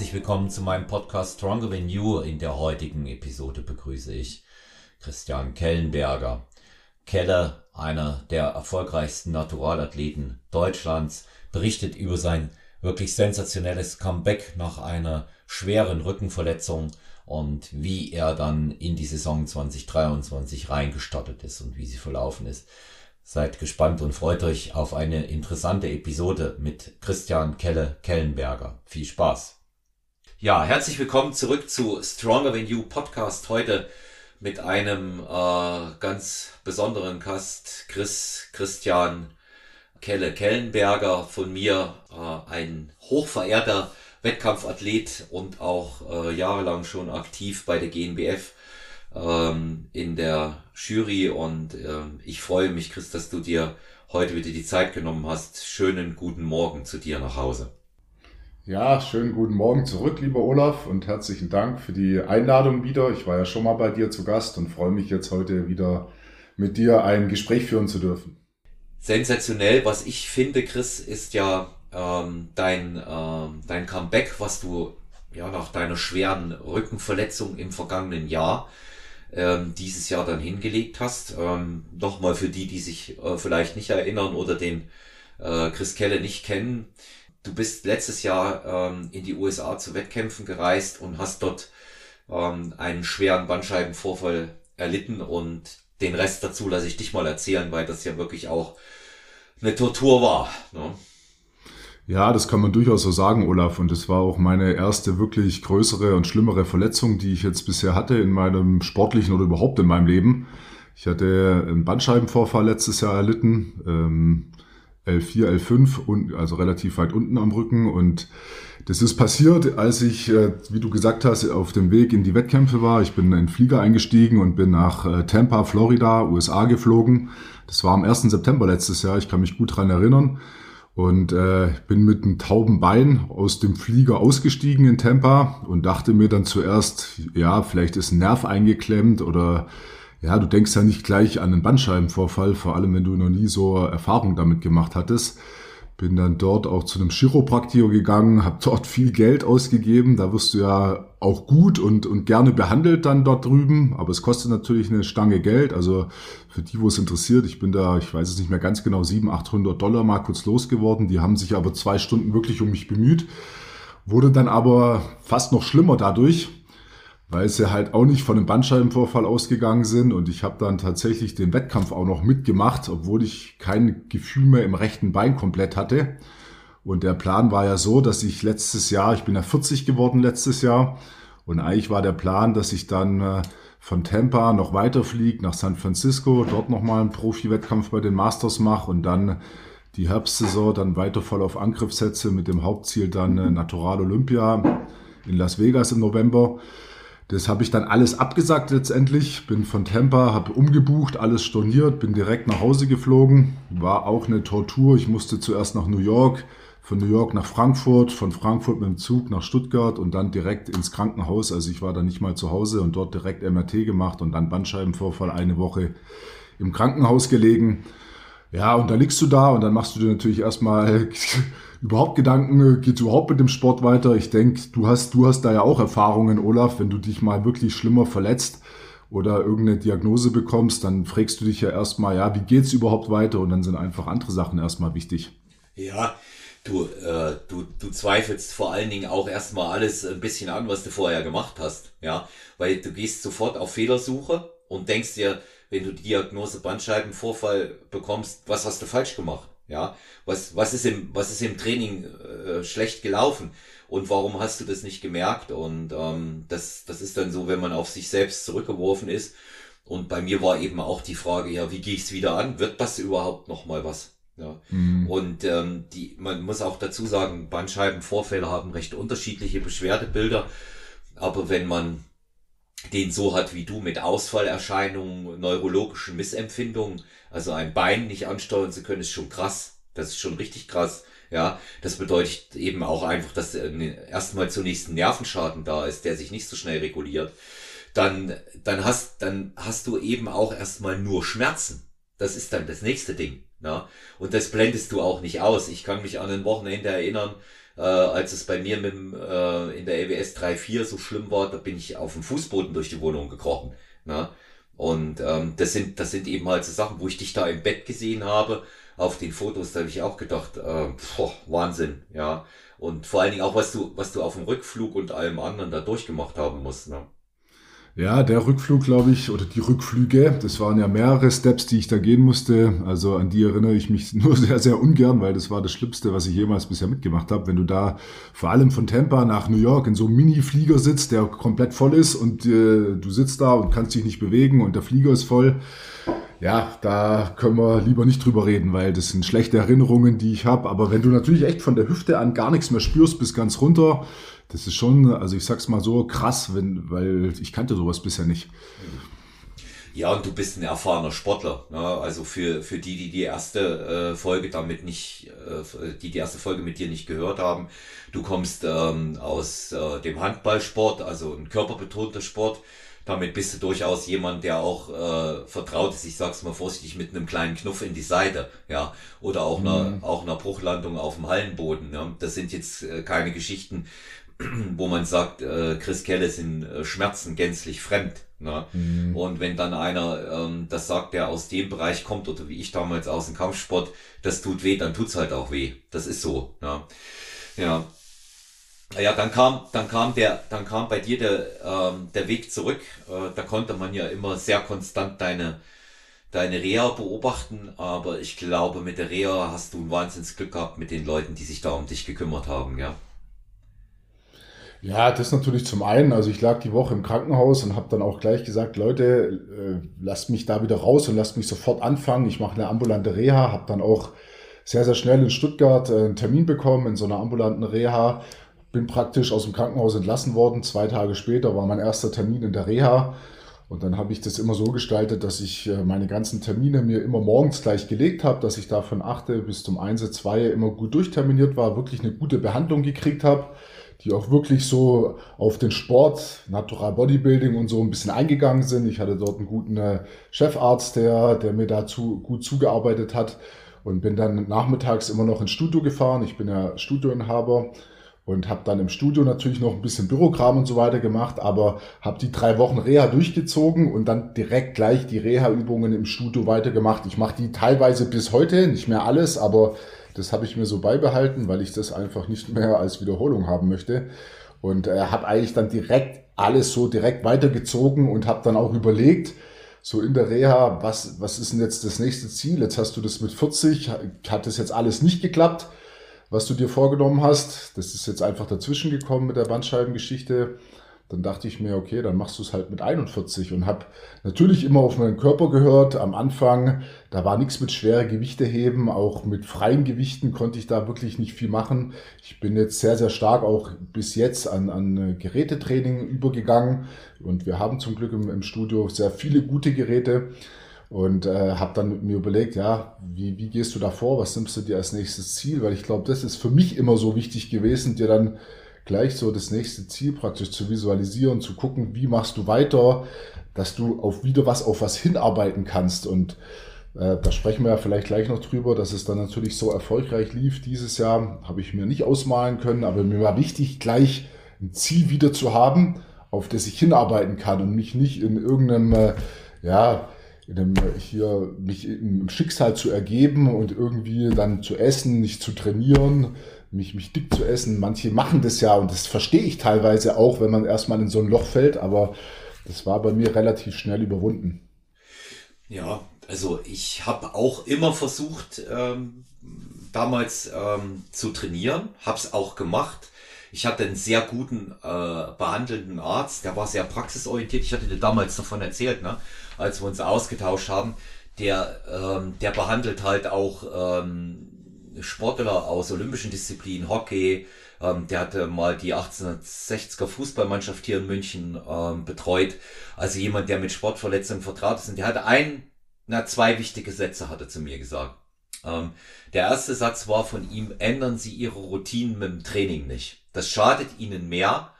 herzlich willkommen zu meinem Podcast Stronger Than You. In der heutigen Episode begrüße ich Christian Kellenberger. Kelle, einer der erfolgreichsten Naturalathleten Deutschlands, berichtet über sein wirklich sensationelles Comeback nach einer schweren Rückenverletzung und wie er dann in die Saison 2023 reingestartet ist und wie sie verlaufen ist. Seid gespannt und freut euch auf eine interessante Episode mit Christian Kelle Kellenberger. Viel Spaß! Ja, herzlich willkommen zurück zu Stronger Than You Podcast. Heute mit einem äh, ganz besonderen Gast, Chris Christian Kelle Kellenberger von mir, äh, ein hochverehrter Wettkampfathlet und auch äh, jahrelang schon aktiv bei der GNBF ähm, in der Jury und ähm, ich freue mich, Chris, dass du dir heute wieder die Zeit genommen hast. Schönen guten Morgen zu dir nach Hause. Ja, schönen guten Morgen zurück, lieber Olaf, und herzlichen Dank für die Einladung wieder. Ich war ja schon mal bei dir zu Gast und freue mich jetzt heute wieder mit dir ein Gespräch führen zu dürfen. Sensationell, was ich finde, Chris, ist ja ähm, dein, ähm, dein Comeback, was du ja nach deiner schweren Rückenverletzung im vergangenen Jahr ähm, dieses Jahr dann hingelegt hast. Ähm, Nochmal für die, die sich äh, vielleicht nicht erinnern oder den äh, Chris Kelle nicht kennen. Du bist letztes Jahr ähm, in die USA zu Wettkämpfen gereist und hast dort ähm, einen schweren Bandscheibenvorfall erlitten und den Rest dazu lasse ich dich mal erzählen, weil das ja wirklich auch eine Tortur war. Ne? Ja, das kann man durchaus so sagen, Olaf. Und es war auch meine erste wirklich größere und schlimmere Verletzung, die ich jetzt bisher hatte in meinem sportlichen oder überhaupt in meinem Leben. Ich hatte einen Bandscheibenvorfall letztes Jahr erlitten, ähm, L4, L5, und, also relativ weit unten am Rücken. Und das ist passiert, als ich, äh, wie du gesagt hast, auf dem Weg in die Wettkämpfe war. Ich bin in den Flieger eingestiegen und bin nach äh, Tampa, Florida, USA geflogen. Das war am 1. September letztes Jahr. Ich kann mich gut dran erinnern. Und äh, bin mit einem tauben Bein aus dem Flieger ausgestiegen in Tampa und dachte mir dann zuerst, ja, vielleicht ist ein Nerv eingeklemmt oder ja, du denkst ja nicht gleich an einen Bandscheibenvorfall, vor allem wenn du noch nie so Erfahrung damit gemacht hattest. Bin dann dort auch zu einem Chiropraktiker gegangen, habe dort viel Geld ausgegeben. Da wirst du ja auch gut und, und gerne behandelt dann dort drüben. Aber es kostet natürlich eine Stange Geld. Also für die, wo es interessiert, ich bin da, ich weiß es nicht mehr ganz genau, 700, 800 Dollar mal kurz losgeworden. Die haben sich aber zwei Stunden wirklich um mich bemüht. Wurde dann aber fast noch schlimmer dadurch weil sie halt auch nicht von einem Bandscheibenvorfall ausgegangen sind und ich habe dann tatsächlich den Wettkampf auch noch mitgemacht, obwohl ich kein Gefühl mehr im rechten Bein komplett hatte. Und der Plan war ja so, dass ich letztes Jahr, ich bin ja 40 geworden letztes Jahr und eigentlich war der Plan, dass ich dann äh, von Tampa noch weiterfliege nach San Francisco, dort nochmal einen Profi-Wettkampf bei den Masters mache und dann die Herbstsaison dann weiter voll auf Angriff setze mit dem Hauptziel dann äh, Natural Olympia in Las Vegas im November. Das habe ich dann alles abgesagt letztendlich, bin von Tampa, habe umgebucht, alles storniert, bin direkt nach Hause geflogen. War auch eine Tortur. Ich musste zuerst nach New York, von New York nach Frankfurt, von Frankfurt mit dem Zug nach Stuttgart und dann direkt ins Krankenhaus. Also ich war da nicht mal zu Hause und dort direkt MRT gemacht und dann Bandscheibenvorfall eine Woche im Krankenhaus gelegen. Ja, und da liegst du da und dann machst du dir natürlich erstmal überhaupt Gedanken, äh, geht überhaupt mit dem Sport weiter? Ich denke, du hast, du hast da ja auch Erfahrungen, Olaf, wenn du dich mal wirklich schlimmer verletzt oder irgendeine Diagnose bekommst, dann fragst du dich ja erstmal, ja, wie geht's überhaupt weiter? Und dann sind einfach andere Sachen erstmal wichtig. Ja, du, äh, du, du zweifelst vor allen Dingen auch erstmal alles ein bisschen an, was du vorher gemacht hast. Ja, weil du gehst sofort auf Fehlersuche und denkst dir, wenn du die Diagnose Bandscheibenvorfall bekommst, was hast du falsch gemacht? Ja, was, was ist im, was ist im Training äh, schlecht gelaufen? Und warum hast du das nicht gemerkt? Und ähm, das, das ist dann so, wenn man auf sich selbst zurückgeworfen ist. Und bei mir war eben auch die Frage, ja, wie gehe ich es wieder an? Wird das überhaupt noch mal was? Ja. Mhm. Und ähm, die, man muss auch dazu sagen, Bandscheibenvorfälle haben recht unterschiedliche Beschwerdebilder. Aber wenn man den so hat wie du mit Ausfallerscheinungen, neurologischen Missempfindungen, also ein Bein nicht ansteuern zu können, ist schon krass. Das ist schon richtig krass. Ja, das bedeutet eben auch einfach, dass erstmal zunächst ein Nervenschaden da ist, der sich nicht so schnell reguliert. Dann, dann hast, dann hast du eben auch erstmal nur Schmerzen. Das ist dann das nächste Ding. Ja? Und das blendest du auch nicht aus. Ich kann mich an ein Wochenende erinnern, äh, als es bei mir mit, äh, in der EWS 3.4 so schlimm war, da bin ich auf dem Fußboden durch die Wohnung gekrochen. Ne? Und ähm, das sind das sind eben halt so Sachen, wo ich dich da im Bett gesehen habe. Auf den Fotos, da habe ich auch gedacht, äh, boah, Wahnsinn, ja. Und vor allen Dingen auch, was du, was du auf dem Rückflug und allem anderen da durchgemacht haben musst. Ne? Ja, der Rückflug, glaube ich, oder die Rückflüge, das waren ja mehrere Steps, die ich da gehen musste. Also an die erinnere ich mich nur sehr, sehr ungern, weil das war das Schlimmste, was ich jemals bisher mitgemacht habe. Wenn du da vor allem von Tampa nach New York in so einem Mini-Flieger sitzt, der komplett voll ist und äh, du sitzt da und kannst dich nicht bewegen und der Flieger ist voll. Ja, da können wir lieber nicht drüber reden, weil das sind schlechte Erinnerungen, die ich habe. Aber wenn du natürlich echt von der Hüfte an gar nichts mehr spürst bis ganz runter, das ist schon, also ich sag's mal so, krass, wenn, weil ich kannte sowas bisher nicht. Ja, und du bist ein erfahrener Sportler. Ne? Also für, für die, die die erste äh, Folge damit nicht, äh, die die erste Folge mit dir nicht gehört haben, du kommst ähm, aus äh, dem Handballsport, also ein körperbetonter Sport. Damit bist du durchaus jemand, der auch äh, vertraut ist, ich sag's mal vorsichtig, mit einem kleinen Knuff in die Seite, ja, oder auch mhm. einer, auch einer Bruchlandung auf dem Hallenboden. Ja? Das sind jetzt äh, keine Geschichten, wo man sagt, äh, Chris Kelle sind äh, Schmerzen gänzlich fremd. Ne? Mhm. Und wenn dann einer ähm, das sagt, der aus dem Bereich kommt oder wie ich damals aus dem Kampfsport, das tut weh, dann tut's halt auch weh. Das ist so. Ne? Ja. Ja, dann kam, dann kam der, dann kam bei dir der, ähm, der Weg zurück. Äh, da konnte man ja immer sehr konstant deine, deine Reha beobachten, aber ich glaube, mit der Reha hast du ein Wahnsinnsglück gehabt mit den Leuten, die sich da um dich gekümmert haben, ja. Ja, das natürlich zum einen. Also ich lag die Woche im Krankenhaus und habe dann auch gleich gesagt, Leute, äh, lasst mich da wieder raus und lasst mich sofort anfangen. Ich mache eine ambulante Reha, habe dann auch sehr, sehr schnell in Stuttgart äh, einen Termin bekommen in so einer ambulanten Reha. Bin praktisch aus dem Krankenhaus entlassen worden. Zwei Tage später war mein erster Termin in der Reha. Und dann habe ich das immer so gestaltet, dass ich äh, meine ganzen Termine mir immer morgens gleich gelegt habe, dass ich da von 8 bis zum 1, 2 immer gut durchterminiert war, wirklich eine gute Behandlung gekriegt habe die auch wirklich so auf den Sport, Natural Bodybuilding und so ein bisschen eingegangen sind. Ich hatte dort einen guten äh, Chefarzt, der, der mir dazu gut zugearbeitet hat und bin dann nachmittags immer noch ins Studio gefahren. Ich bin ja Studioinhaber und habe dann im Studio natürlich noch ein bisschen Bürokram und so weiter gemacht, aber habe die drei Wochen Reha durchgezogen und dann direkt gleich die Reha-Übungen im Studio weitergemacht. Ich mache die teilweise bis heute, nicht mehr alles, aber das habe ich mir so beibehalten, weil ich das einfach nicht mehr als Wiederholung haben möchte. Und äh, habe eigentlich dann direkt alles so direkt weitergezogen und habe dann auch überlegt, so in der Reha, was, was ist denn jetzt das nächste Ziel? Jetzt hast du das mit 40, hat das jetzt alles nicht geklappt, was du dir vorgenommen hast. Das ist jetzt einfach dazwischen gekommen mit der Bandscheibengeschichte dann dachte ich mir, okay, dann machst du es halt mit 41 und habe natürlich immer auf meinen Körper gehört. Am Anfang, da war nichts mit schwere Gewichte heben, auch mit freien Gewichten konnte ich da wirklich nicht viel machen. Ich bin jetzt sehr, sehr stark auch bis jetzt an, an Gerätetraining übergegangen und wir haben zum Glück im, im Studio sehr viele gute Geräte und äh, habe dann mit mir überlegt, ja, wie, wie gehst du da vor, was nimmst du dir als nächstes Ziel, weil ich glaube, das ist für mich immer so wichtig gewesen, dir dann gleich so das nächste Ziel praktisch zu visualisieren, zu gucken, wie machst du weiter, dass du auf wieder was auf was hinarbeiten kannst. Und äh, da sprechen wir ja vielleicht gleich noch drüber, dass es dann natürlich so erfolgreich lief dieses Jahr, habe ich mir nicht ausmalen können, aber mir war wichtig, gleich ein Ziel wieder zu haben, auf das ich hinarbeiten kann und mich nicht in irgendeinem, äh, ja, in einem, hier mich im Schicksal zu ergeben und irgendwie dann zu essen, nicht zu trainieren, mich, mich dick zu essen. Manche machen das ja und das verstehe ich teilweise auch, wenn man erstmal in so ein Loch fällt, aber das war bei mir relativ schnell überwunden. Ja, also ich habe auch immer versucht, ähm, damals ähm, zu trainieren, habe es auch gemacht. Ich hatte einen sehr guten äh, behandelnden Arzt, der war sehr praxisorientiert. Ich hatte dir damals davon erzählt, ne, als wir uns ausgetauscht haben. Der, ähm, der behandelt halt auch ähm, Sportler aus olympischen Disziplinen, Hockey, ähm, der hatte mal die 1860er Fußballmannschaft hier in München ähm, betreut. Also jemand, der mit Sportverletzungen vertraut ist. Und der hatte ein, na, zwei wichtige Sätze, hat er zu mir gesagt. Ähm, der erste Satz war von ihm, ändern Sie Ihre Routinen mit dem Training nicht. Das schadet Ihnen mehr,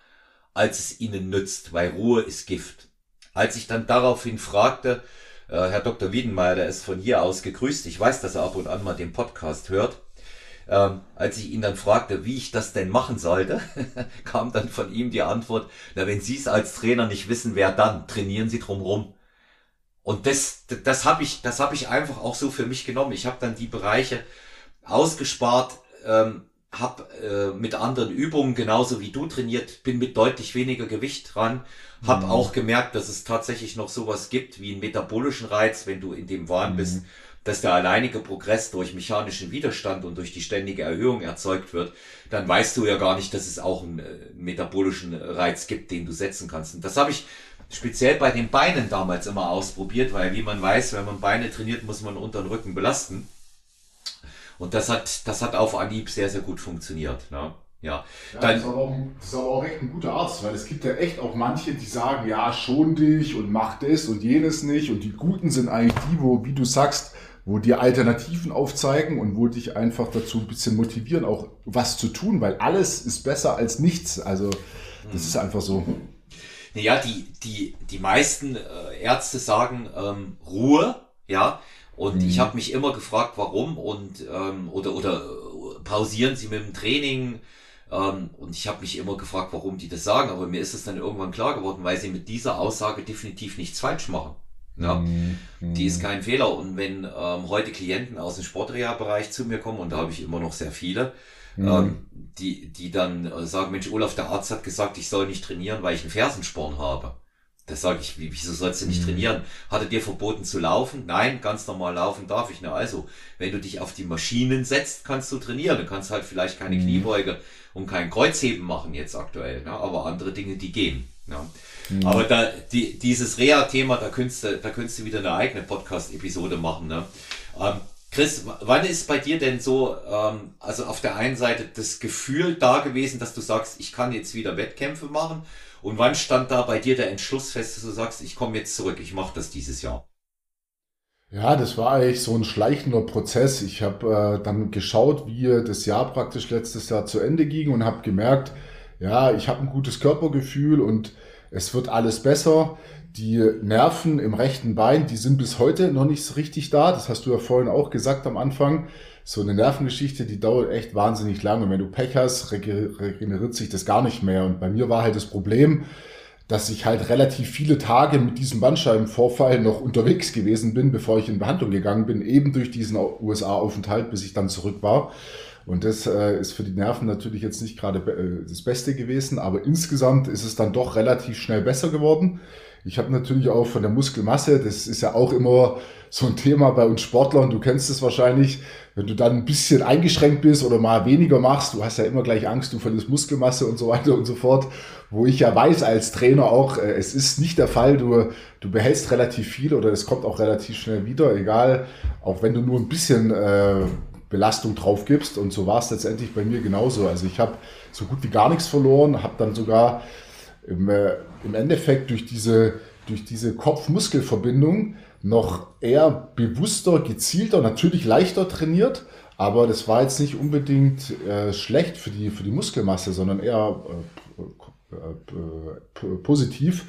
als es Ihnen nützt, weil Ruhe ist Gift. Als ich dann daraufhin fragte, Herr Dr. Wiedenmeier, der ist von hier aus gegrüßt. Ich weiß, dass er ab und an mal den Podcast hört. ähm, als ich ihn dann fragte, wie ich das denn machen sollte, kam dann von ihm die Antwort, na, wenn Sie es als Trainer nicht wissen, wer dann? Trainieren Sie drumherum. Und das, das habe ich, das habe ich einfach auch so für mich genommen. Ich habe dann die Bereiche ausgespart, ähm, habe äh, mit anderen Übungen genauso wie du trainiert, bin mit deutlich weniger Gewicht dran, habe mhm. auch gemerkt, dass es tatsächlich noch sowas gibt wie einen metabolischen Reiz, wenn du in dem Wahn mhm. bist, dass der alleinige Progress durch mechanischen Widerstand und durch die ständige Erhöhung erzeugt wird, dann weißt du ja gar nicht, dass es auch einen, äh, metabolischen Reiz gibt, den du setzen kannst. Und das habe ich speziell bei den Beinen damals immer ausprobiert, weil wie man weiß, wenn man Beine trainiert, muss man unter den Rücken belasten. Und das hat, das hat auf Anhieb sehr, sehr gut funktioniert. Ne? Ja, ja dann, das, ist aber auch, das ist aber auch echt ein guter Arzt, weil es gibt ja echt auch manche, die sagen, ja, schon dich und mach das und jenes nicht. Und die Guten sind eigentlich die, wo, wie du sagst, wo dir Alternativen aufzeigen und wo dich einfach dazu ein bisschen motivieren, auch was zu tun, weil alles ist besser als nichts. Also das ist einfach so. Naja, die, die, die meisten äh, Ärzte sagen ähm, Ruhe, ja. Und mhm. ich habe mich immer gefragt, warum und ähm, oder oder äh, pausieren Sie mit dem Training. Ähm, und ich habe mich immer gefragt, warum die das sagen. Aber mir ist es dann irgendwann klar geworden, weil sie mit dieser Aussage definitiv nichts falsch machen. Ja, mhm. die ist kein Fehler. Und wenn ähm, heute Klienten aus dem Sportreha-Bereich zu mir kommen, und da habe ich immer noch sehr viele, mhm. ähm, die, die dann äh, sagen, Mensch, Olaf, der Arzt hat gesagt, ich soll nicht trainieren, weil ich einen Fersensporn habe. Das sage ich, wieso sollst du nicht mhm. trainieren? Hat er dir verboten zu laufen? Nein, ganz normal laufen darf ich. Na also, wenn du dich auf die Maschinen setzt, kannst du trainieren. Du kannst halt vielleicht keine mhm. Kniebeuge und kein Kreuzheben machen jetzt aktuell, ne? aber andere Dinge, die gehen. Ne? Mhm. Aber da, die, dieses Reha-Thema, da könntest du, da könntest du wieder eine eigene Podcast-Episode machen. Ne? Ähm, Chris, wann ist bei dir denn so, ähm, also auf der einen Seite das Gefühl da gewesen, dass du sagst, ich kann jetzt wieder Wettkämpfe machen? Und wann stand da bei dir der Entschluss fest, dass du sagst, ich komme jetzt zurück, ich mache das dieses Jahr? Ja, das war eigentlich so ein schleichender Prozess. Ich habe äh, dann geschaut, wie das Jahr praktisch letztes Jahr zu Ende ging und habe gemerkt, ja, ich habe ein gutes Körpergefühl und es wird alles besser. Die Nerven im rechten Bein, die sind bis heute noch nicht so richtig da. Das hast du ja vorhin auch gesagt am Anfang. So eine Nervengeschichte, die dauert echt wahnsinnig lange. Und wenn du Pech hast, regeneriert sich das gar nicht mehr. Und bei mir war halt das Problem, dass ich halt relativ viele Tage mit diesem Bandscheibenvorfall noch unterwegs gewesen bin, bevor ich in Behandlung gegangen bin, eben durch diesen USA-Aufenthalt, bis ich dann zurück war. Und das äh, ist für die Nerven natürlich jetzt nicht gerade äh, das Beste gewesen, aber insgesamt ist es dann doch relativ schnell besser geworden. Ich habe natürlich auch von der Muskelmasse, das ist ja auch immer so ein Thema bei uns Sportlern, du kennst es wahrscheinlich, wenn du dann ein bisschen eingeschränkt bist oder mal weniger machst, du hast ja immer gleich Angst, du verlierst Muskelmasse und so weiter und so fort, wo ich ja weiß als Trainer auch, äh, es ist nicht der Fall, du, du behältst relativ viel oder es kommt auch relativ schnell wieder, egal, auch wenn du nur ein bisschen äh, Belastung drauf gibst und so war es letztendlich bei mir genauso. Also ich habe so gut wie gar nichts verloren, habe dann sogar im, äh, im Endeffekt durch diese, durch diese Kopf-Muskel-Verbindung noch eher bewusster, gezielter, natürlich leichter trainiert. Aber das war jetzt nicht unbedingt äh, schlecht für die, für die Muskelmasse, sondern eher äh, äh, äh positiv.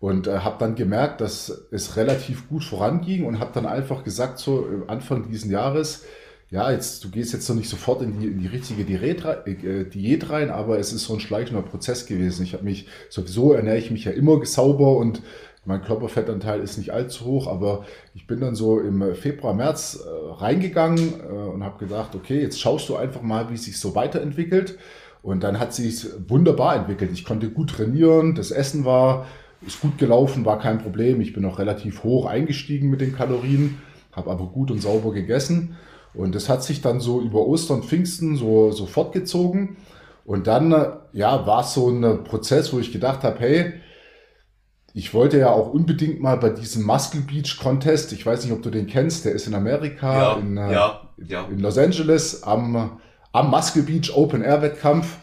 Und äh, habe dann gemerkt, dass es relativ gut voranging und habe dann einfach gesagt, so Anfang dieses Jahres, ja, jetzt, du gehst jetzt noch nicht sofort in die, in die richtige Diät, äh, Diät rein, aber es ist so ein schleichender Prozess gewesen. Ich habe mich, sowieso ernähre ich mich ja immer sauber und mein Körperfettanteil ist nicht allzu hoch, aber ich bin dann so im Februar, März äh, reingegangen äh, und habe gedacht, okay, jetzt schaust du einfach mal, wie es sich so weiterentwickelt. Und dann hat sich wunderbar entwickelt. Ich konnte gut trainieren, das Essen war, ist gut gelaufen, war kein Problem. Ich bin auch relativ hoch eingestiegen mit den Kalorien, habe aber gut und sauber gegessen. Und das hat sich dann so über Ostern, Pfingsten so, so fortgezogen. Und dann, ja, war es so ein Prozess, wo ich gedacht habe, hey, ich wollte ja auch unbedingt mal bei diesem Muscle Beach Contest, ich weiß nicht, ob du den kennst, der ist in Amerika, ja, in, äh, ja, ja. in Los Angeles am, am Muscle Beach Open Air Wettkampf.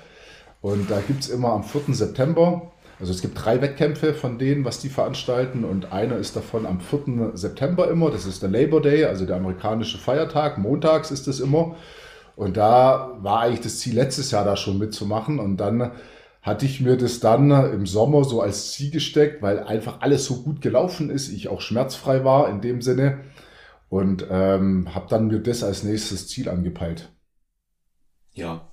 Und da gibt's immer am 4. September also es gibt drei Wettkämpfe von denen, was die veranstalten und einer ist davon am 4. September immer, das ist der Labor Day, also der amerikanische Feiertag, montags ist es immer. Und da war eigentlich das Ziel letztes Jahr da schon mitzumachen und dann hatte ich mir das dann im Sommer so als Ziel gesteckt, weil einfach alles so gut gelaufen ist, ich auch schmerzfrei war in dem Sinne und ähm, habe dann mir das als nächstes Ziel angepeilt. Ja.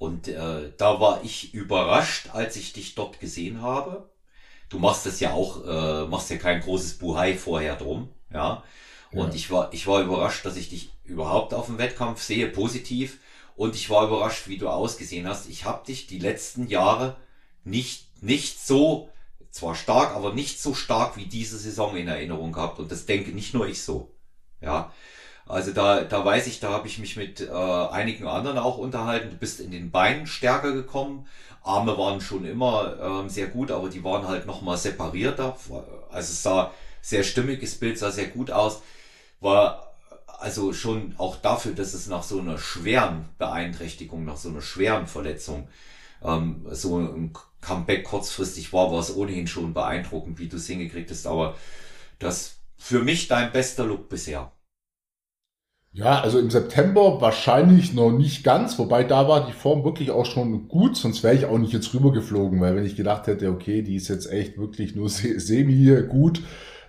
Und äh, da war ich überrascht, als ich dich dort gesehen habe. Du machst das ja auch, äh, machst ja kein großes Buhai vorher drum, ja. Und ja. ich war, ich war überrascht, dass ich dich überhaupt auf dem Wettkampf sehe, positiv. Und ich war überrascht, wie du ausgesehen hast. Ich habe dich die letzten Jahre nicht, nicht so, zwar stark, aber nicht so stark wie diese Saison in Erinnerung gehabt. Und das denke nicht nur ich so. Ja. Also da, da weiß ich, da habe ich mich mit äh, einigen anderen auch unterhalten. Du bist in den Beinen stärker gekommen. Arme waren schon immer ähm, sehr gut, aber die waren halt nochmal separierter. Also es sah sehr stimmiges Bild, sah sehr gut aus. War also schon auch dafür, dass es nach so einer schweren Beeinträchtigung, nach so einer schweren Verletzung, ähm, so ein Comeback kurzfristig war, war es ohnehin schon beeindruckend, wie du es hingekriegt hast. Aber das für mich dein bester Look bisher. Ja, also im September wahrscheinlich noch nicht ganz, wobei da war die Form wirklich auch schon gut, sonst wäre ich auch nicht jetzt rübergeflogen, weil wenn ich gedacht hätte, okay, die ist jetzt echt wirklich nur semi gut,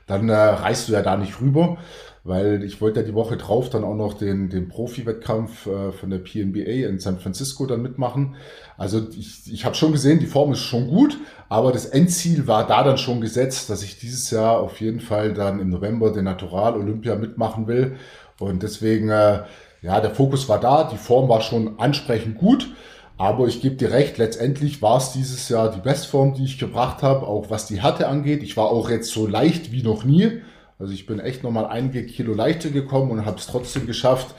dann äh, reist du ja da nicht rüber, weil ich wollte ja die Woche drauf dann auch noch den, den Profi-Wettkampf äh, von der PNBA in San Francisco dann mitmachen. Also ich, ich habe schon gesehen, die Form ist schon gut, aber das Endziel war da dann schon gesetzt, dass ich dieses Jahr auf jeden Fall dann im November den Natural Olympia mitmachen will und deswegen, äh, ja, der Fokus war da, die Form war schon ansprechend gut. Aber ich gebe dir recht, letztendlich war es dieses Jahr die Bestform, die ich gebracht habe, auch was die Härte angeht. Ich war auch jetzt so leicht wie noch nie. Also ich bin echt nochmal einige Kilo leichter gekommen und habe es trotzdem geschafft,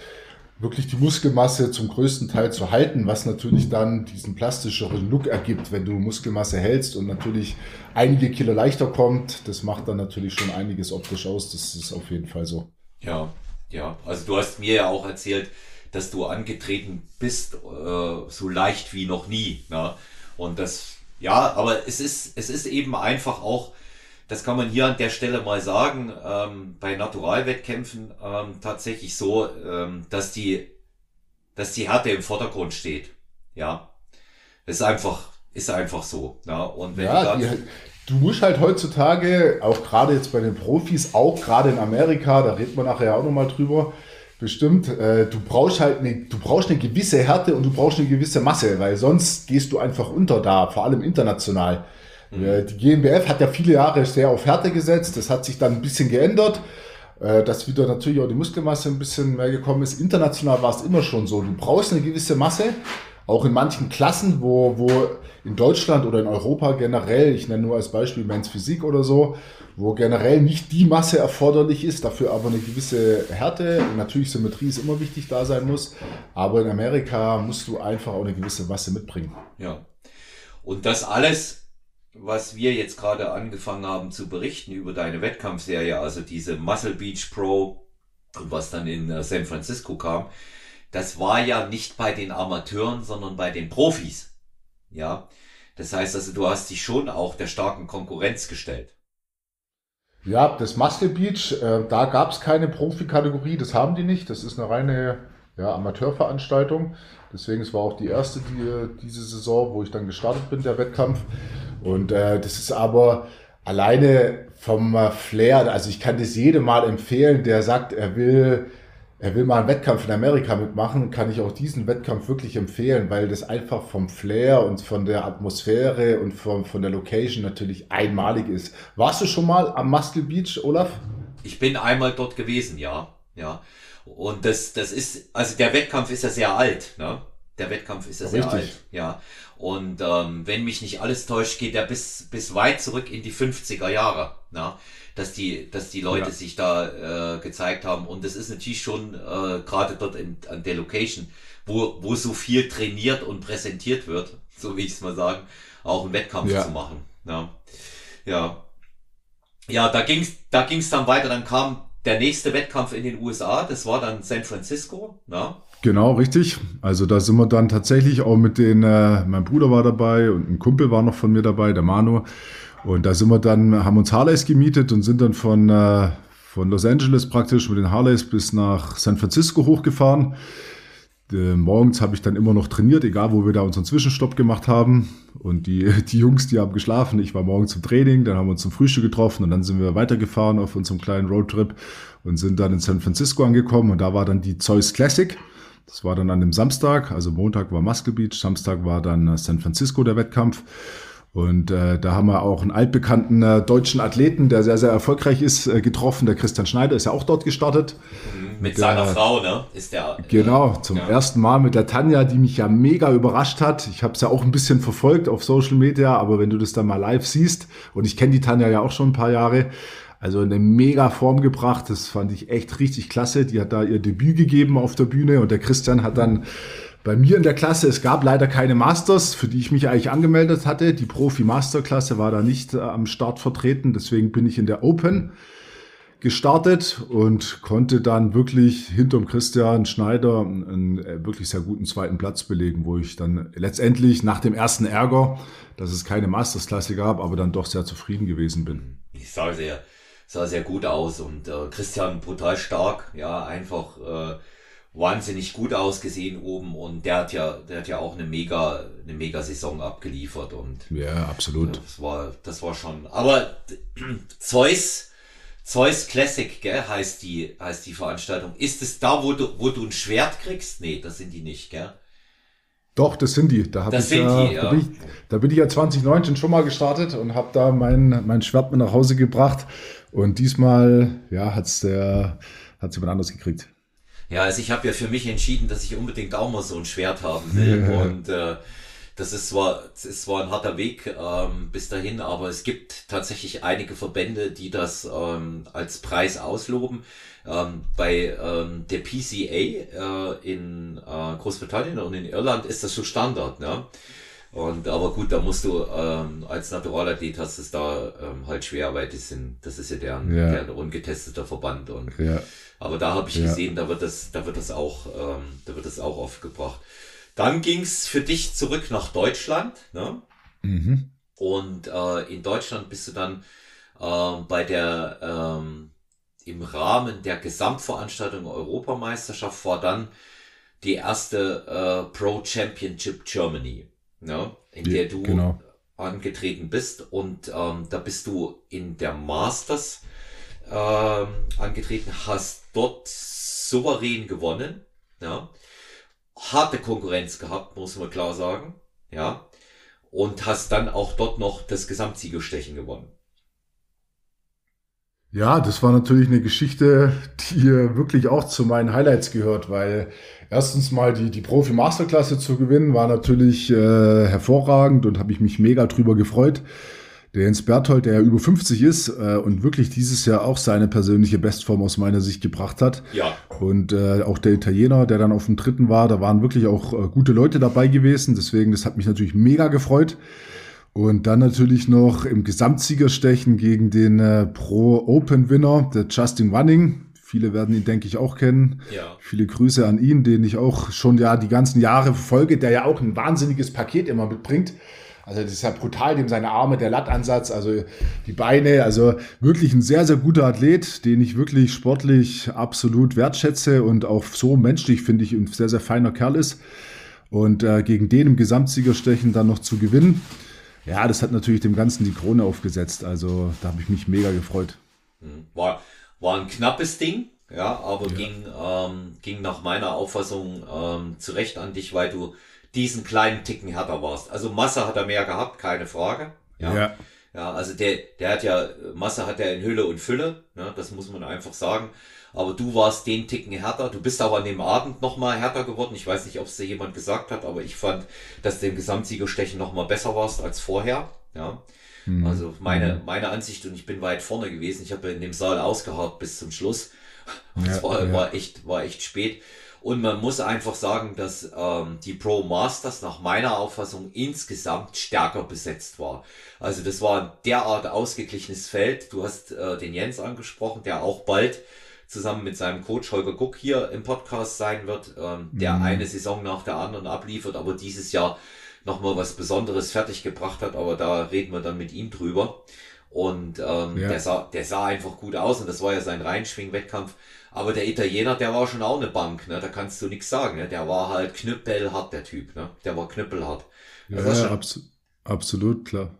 wirklich die Muskelmasse zum größten Teil zu halten, was natürlich dann diesen plastischeren Look ergibt, wenn du Muskelmasse hältst und natürlich einige Kilo leichter kommt. Das macht dann natürlich schon einiges optisch aus. Das ist auf jeden Fall so. Ja, ja, also du hast mir ja auch erzählt, dass du angetreten bist, äh, so leicht wie noch nie. Ne? Und das, ja, aber es ist, es ist eben einfach auch, das kann man hier an der Stelle mal sagen, ähm, bei Naturalwettkämpfen ähm, tatsächlich so, ähm, dass die, dass die Härte im Vordergrund steht. Ja, das ist einfach, ist einfach so. Ne? Und wenn ja, die, Du musst halt heutzutage, auch gerade jetzt bei den Profis, auch gerade in Amerika, da redet man nachher auch nochmal drüber, bestimmt, äh, du brauchst halt eine, du brauchst eine gewisse Härte und du brauchst eine gewisse Masse, weil sonst gehst du einfach unter da, vor allem international. Mhm. Die GmbF hat ja viele Jahre sehr auf Härte gesetzt, das hat sich dann ein bisschen geändert, äh, dass wieder natürlich auch die Muskelmasse ein bisschen mehr gekommen ist. International war es immer schon so, du brauchst eine gewisse Masse, auch in manchen Klassen, wo, wo in Deutschland oder in Europa generell, ich nenne nur als Beispiel Men's Physik oder so, wo generell nicht die Masse erforderlich ist, dafür aber eine gewisse Härte, natürlich Symmetrie ist immer wichtig da sein muss, aber in Amerika musst du einfach auch eine gewisse Masse mitbringen. Ja. Und das alles, was wir jetzt gerade angefangen haben zu berichten über deine Wettkampfserie, also diese Muscle Beach Pro und was dann in äh, San Francisco kam, das war ja nicht bei den Amateuren, sondern bei den Profis. Ja, das heißt also, du hast dich schon auch der starken Konkurrenz gestellt. Ja, das Muscle Beach, äh, da gab es keine Profikategorie, das haben die nicht. Das ist eine reine ja, Amateurveranstaltung. Deswegen, es war auch die erste die, diese Saison, wo ich dann gestartet bin, der Wettkampf. Und äh, das ist aber alleine vom Flair, also ich kann das jedem mal empfehlen, der sagt, er will er will mal einen Wettkampf in Amerika mitmachen, kann ich auch diesen Wettkampf wirklich empfehlen, weil das einfach vom Flair und von der Atmosphäre und von, von der Location natürlich einmalig ist. Warst du schon mal am Muscle Beach, Olaf? Ich bin einmal dort gewesen, ja. Ja. Und das, das ist, also der Wettkampf ist ja sehr alt, ne? Der Wettkampf ist ja sehr Richtig. alt, ja. Und ähm, wenn mich nicht alles täuscht, geht er bis, bis weit zurück in die 50er Jahre. Ne? Dass die, dass die Leute ja. sich da äh, gezeigt haben. Und das ist natürlich schon äh, gerade dort in, an der Location, wo, wo so viel trainiert und präsentiert wird, so wie ich es mal sagen, auch einen Wettkampf ja. zu machen. Ja. ja. Ja, da ging's, da ging's dann weiter. Dann kam der nächste Wettkampf in den USA. Das war dann San Francisco. Ja. Genau, richtig. Also da sind wir dann tatsächlich auch mit den, äh, mein Bruder war dabei und ein Kumpel war noch von mir dabei, der Manu. Und da sind wir dann, haben uns Harleys gemietet und sind dann von, äh, von Los Angeles praktisch mit den Harleys bis nach San Francisco hochgefahren. Äh, morgens habe ich dann immer noch trainiert, egal wo wir da unseren Zwischenstopp gemacht haben. Und die, die Jungs, die haben geschlafen. Ich war morgens zum Training, dann haben wir uns zum Frühstück getroffen und dann sind wir weitergefahren auf unserem kleinen Roadtrip und sind dann in San Francisco angekommen. Und da war dann die Zeus Classic. Das war dann an dem Samstag, also Montag war Muscle Beach, Samstag war dann San Francisco der Wettkampf. Und äh, da haben wir auch einen altbekannten äh, deutschen Athleten, der sehr, sehr erfolgreich ist, äh, getroffen. Der Christian Schneider ist ja auch dort gestartet. Mit der, seiner Frau, ne? Ist der. Genau, zum ja. ersten Mal mit der Tanja, die mich ja mega überrascht hat. Ich habe es ja auch ein bisschen verfolgt auf Social Media, aber wenn du das dann mal live siehst, und ich kenne die Tanja ja auch schon ein paar Jahre, also eine mega Form gebracht. Das fand ich echt richtig klasse. Die hat da ihr Debüt gegeben auf der Bühne und der Christian hat dann bei mir in der Klasse, es gab leider keine Masters, für die ich mich eigentlich angemeldet hatte. Die Profi-Master-Klasse war da nicht äh, am Start vertreten, deswegen bin ich in der Open gestartet und konnte dann wirklich hinterm Christian Schneider einen äh, wirklich sehr guten zweiten Platz belegen, wo ich dann letztendlich nach dem ersten Ärger, dass es keine Masters-Klasse gab, aber dann doch sehr zufrieden gewesen bin. Ich sah sehr, sah sehr gut aus und äh, Christian brutal stark, ja, einfach äh, wahnsinnig gut ausgesehen oben und der hat ja, der hat ja auch eine mega, eine mega Saison abgeliefert und ja, absolut. Das war, das war schon. Aber Zeus, Zeus Classic, gell, heißt die, heißt die Veranstaltung. Ist es da, wo du, wo du ein Schwert kriegst? Nee, das sind die nicht, gell? Doch, das sind die. Da, das ich sind ja, die, ja. Da bin, ich, da bin ich ja 2019 schon mal gestartet und habe da mein, mein Schwert mit nach Hause gebracht. Und diesmal, ja, hat's der, hat's jemand anders gekriegt. Ja, also ich habe ja für mich entschieden, dass ich unbedingt auch mal so ein Schwert haben will. und äh, das ist zwar, das ist zwar ein harter Weg ähm, bis dahin, aber es gibt tatsächlich einige Verbände, die das ähm, als Preis ausloben. Ähm, bei ähm, der PCA äh, in äh, Großbritannien und in Irland ist das so Standard. Ne? Und aber gut, da musst du ähm, als Naturalathlet hast es da ähm, halt schwer, weil das sind, das ist ja deren, ja. deren ungetesteter Verband und ja. Aber da habe ich ja. gesehen, da wird das, da wird das auch, ähm, da wird das auch aufgebracht. Dann ging's für dich zurück nach Deutschland, ne? Mhm. Und äh, in Deutschland bist du dann äh, bei der ähm, im Rahmen der Gesamtveranstaltung Europameisterschaft war dann die erste äh, Pro Championship Germany, ne? in der du genau. angetreten bist und ähm, da bist du in der Masters ähm, angetreten, hast dort souverän gewonnen. Ja. Harte Konkurrenz gehabt, muss man klar sagen. Ja. Und hast dann auch dort noch das Gesamtsiegerstechen gewonnen. Ja, das war natürlich eine Geschichte, die wirklich auch zu meinen Highlights gehört, weil erstens mal die, die Profi-Masterklasse zu gewinnen war natürlich äh, hervorragend und habe ich mich mega drüber gefreut. Der Jens Berthold, der ja über 50 ist äh, und wirklich dieses Jahr auch seine persönliche Bestform aus meiner Sicht gebracht hat. Ja. Und äh, auch der Italiener, der dann auf dem dritten war, da waren wirklich auch äh, gute Leute dabei gewesen. Deswegen, das hat mich natürlich mega gefreut. Und dann natürlich noch im Gesamtsiegerstechen gegen den äh, Pro-Open-Winner, der Justin Wanning. Viele werden ihn, denke ich, auch kennen. Ja. Viele Grüße an ihn, den ich auch schon ja die ganzen Jahre verfolge, der ja auch ein wahnsinniges Paket immer mitbringt. Also das ist ja brutal, dem seine Arme, der Lattansatz, also die Beine, also wirklich ein sehr, sehr guter Athlet, den ich wirklich sportlich absolut wertschätze und auch so menschlich finde ich ein sehr, sehr feiner Kerl ist. Und äh, gegen den im Gesamtsiegerstechen dann noch zu gewinnen, ja, das hat natürlich dem Ganzen die Krone aufgesetzt. Also da habe ich mich mega gefreut. Hm. War, war ein knappes Ding, ja, aber ja. Ging, ähm, ging nach meiner Auffassung ähm, zurecht an dich, weil du diesen kleinen Ticken härter warst. Also Masse hat er mehr gehabt, keine Frage. Ja. ja. Ja, also der, der hat ja, Masse hat er in Hülle und Fülle, ne, das muss man einfach sagen. Aber du warst den Ticken härter. Du bist auch an dem Abend nochmal härter geworden. Ich weiß nicht, ob es dir jemand gesagt hat, aber ich fand, dass du im Gesamtsiegerstechen nochmal besser warst als vorher. Ja. Mhm. Also meine, mhm. meine Ansicht, und ich bin weit vorne gewesen. Ich habe in dem Saal ausgeharrt bis zum Schluss. Und ja, es war, ja. war echt, war echt spät. Und man muss einfach sagen, dass ähm, die Pro Masters nach meiner Auffassung insgesamt stärker besetzt war. Also das war ein derart ausgeglichenes Feld. Du hast äh, den Jens angesprochen, der auch bald zusammen mit seinem Coach Holger Guck hier im Podcast sein wird, ähm, der mhm. eine Saison nach der anderen abliefert, aber dieses Jahr nochmal was Besonderes fertiggebracht hat, aber da reden wir dann mit ihm drüber. Und ähm, ja. der, sah, der sah einfach gut aus und das war ja sein Reinschwing-Wettkampf. Aber der Italiener, der war schon auch eine Bank, ne? Da kannst du nichts sagen, ne? Der war halt knüppelhart, der Typ, ne? Der war knüppelhart. Also ja, abs absolut, klar.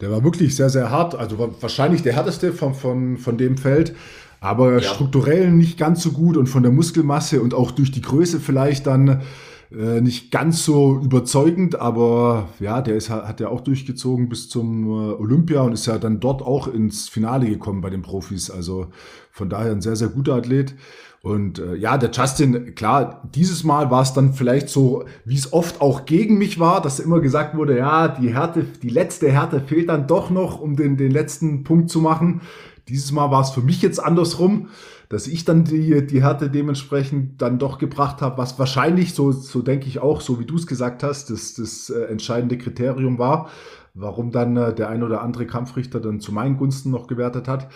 Der war wirklich sehr, sehr hart. Also wahrscheinlich der härteste von, von, von dem Feld. aber ja. strukturell nicht ganz so gut und von der Muskelmasse und auch durch die Größe vielleicht dann äh, nicht ganz so überzeugend, aber ja, der ist, hat ja auch durchgezogen bis zum äh, Olympia und ist ja dann dort auch ins Finale gekommen bei den Profis. Also von daher ein sehr, sehr guter Athlet. Und äh, ja, der Justin, klar, dieses Mal war es dann vielleicht so, wie es oft auch gegen mich war, dass immer gesagt wurde, ja, die Härte, die letzte Härte fehlt dann doch noch, um den, den letzten Punkt zu machen. Dieses Mal war es für mich jetzt andersrum dass ich dann die, die Härte dementsprechend dann doch gebracht habe, was wahrscheinlich, so, so denke ich auch, so wie du es gesagt hast, das, das äh, entscheidende Kriterium war, warum dann äh, der ein oder andere Kampfrichter dann zu meinen Gunsten noch gewertet hat.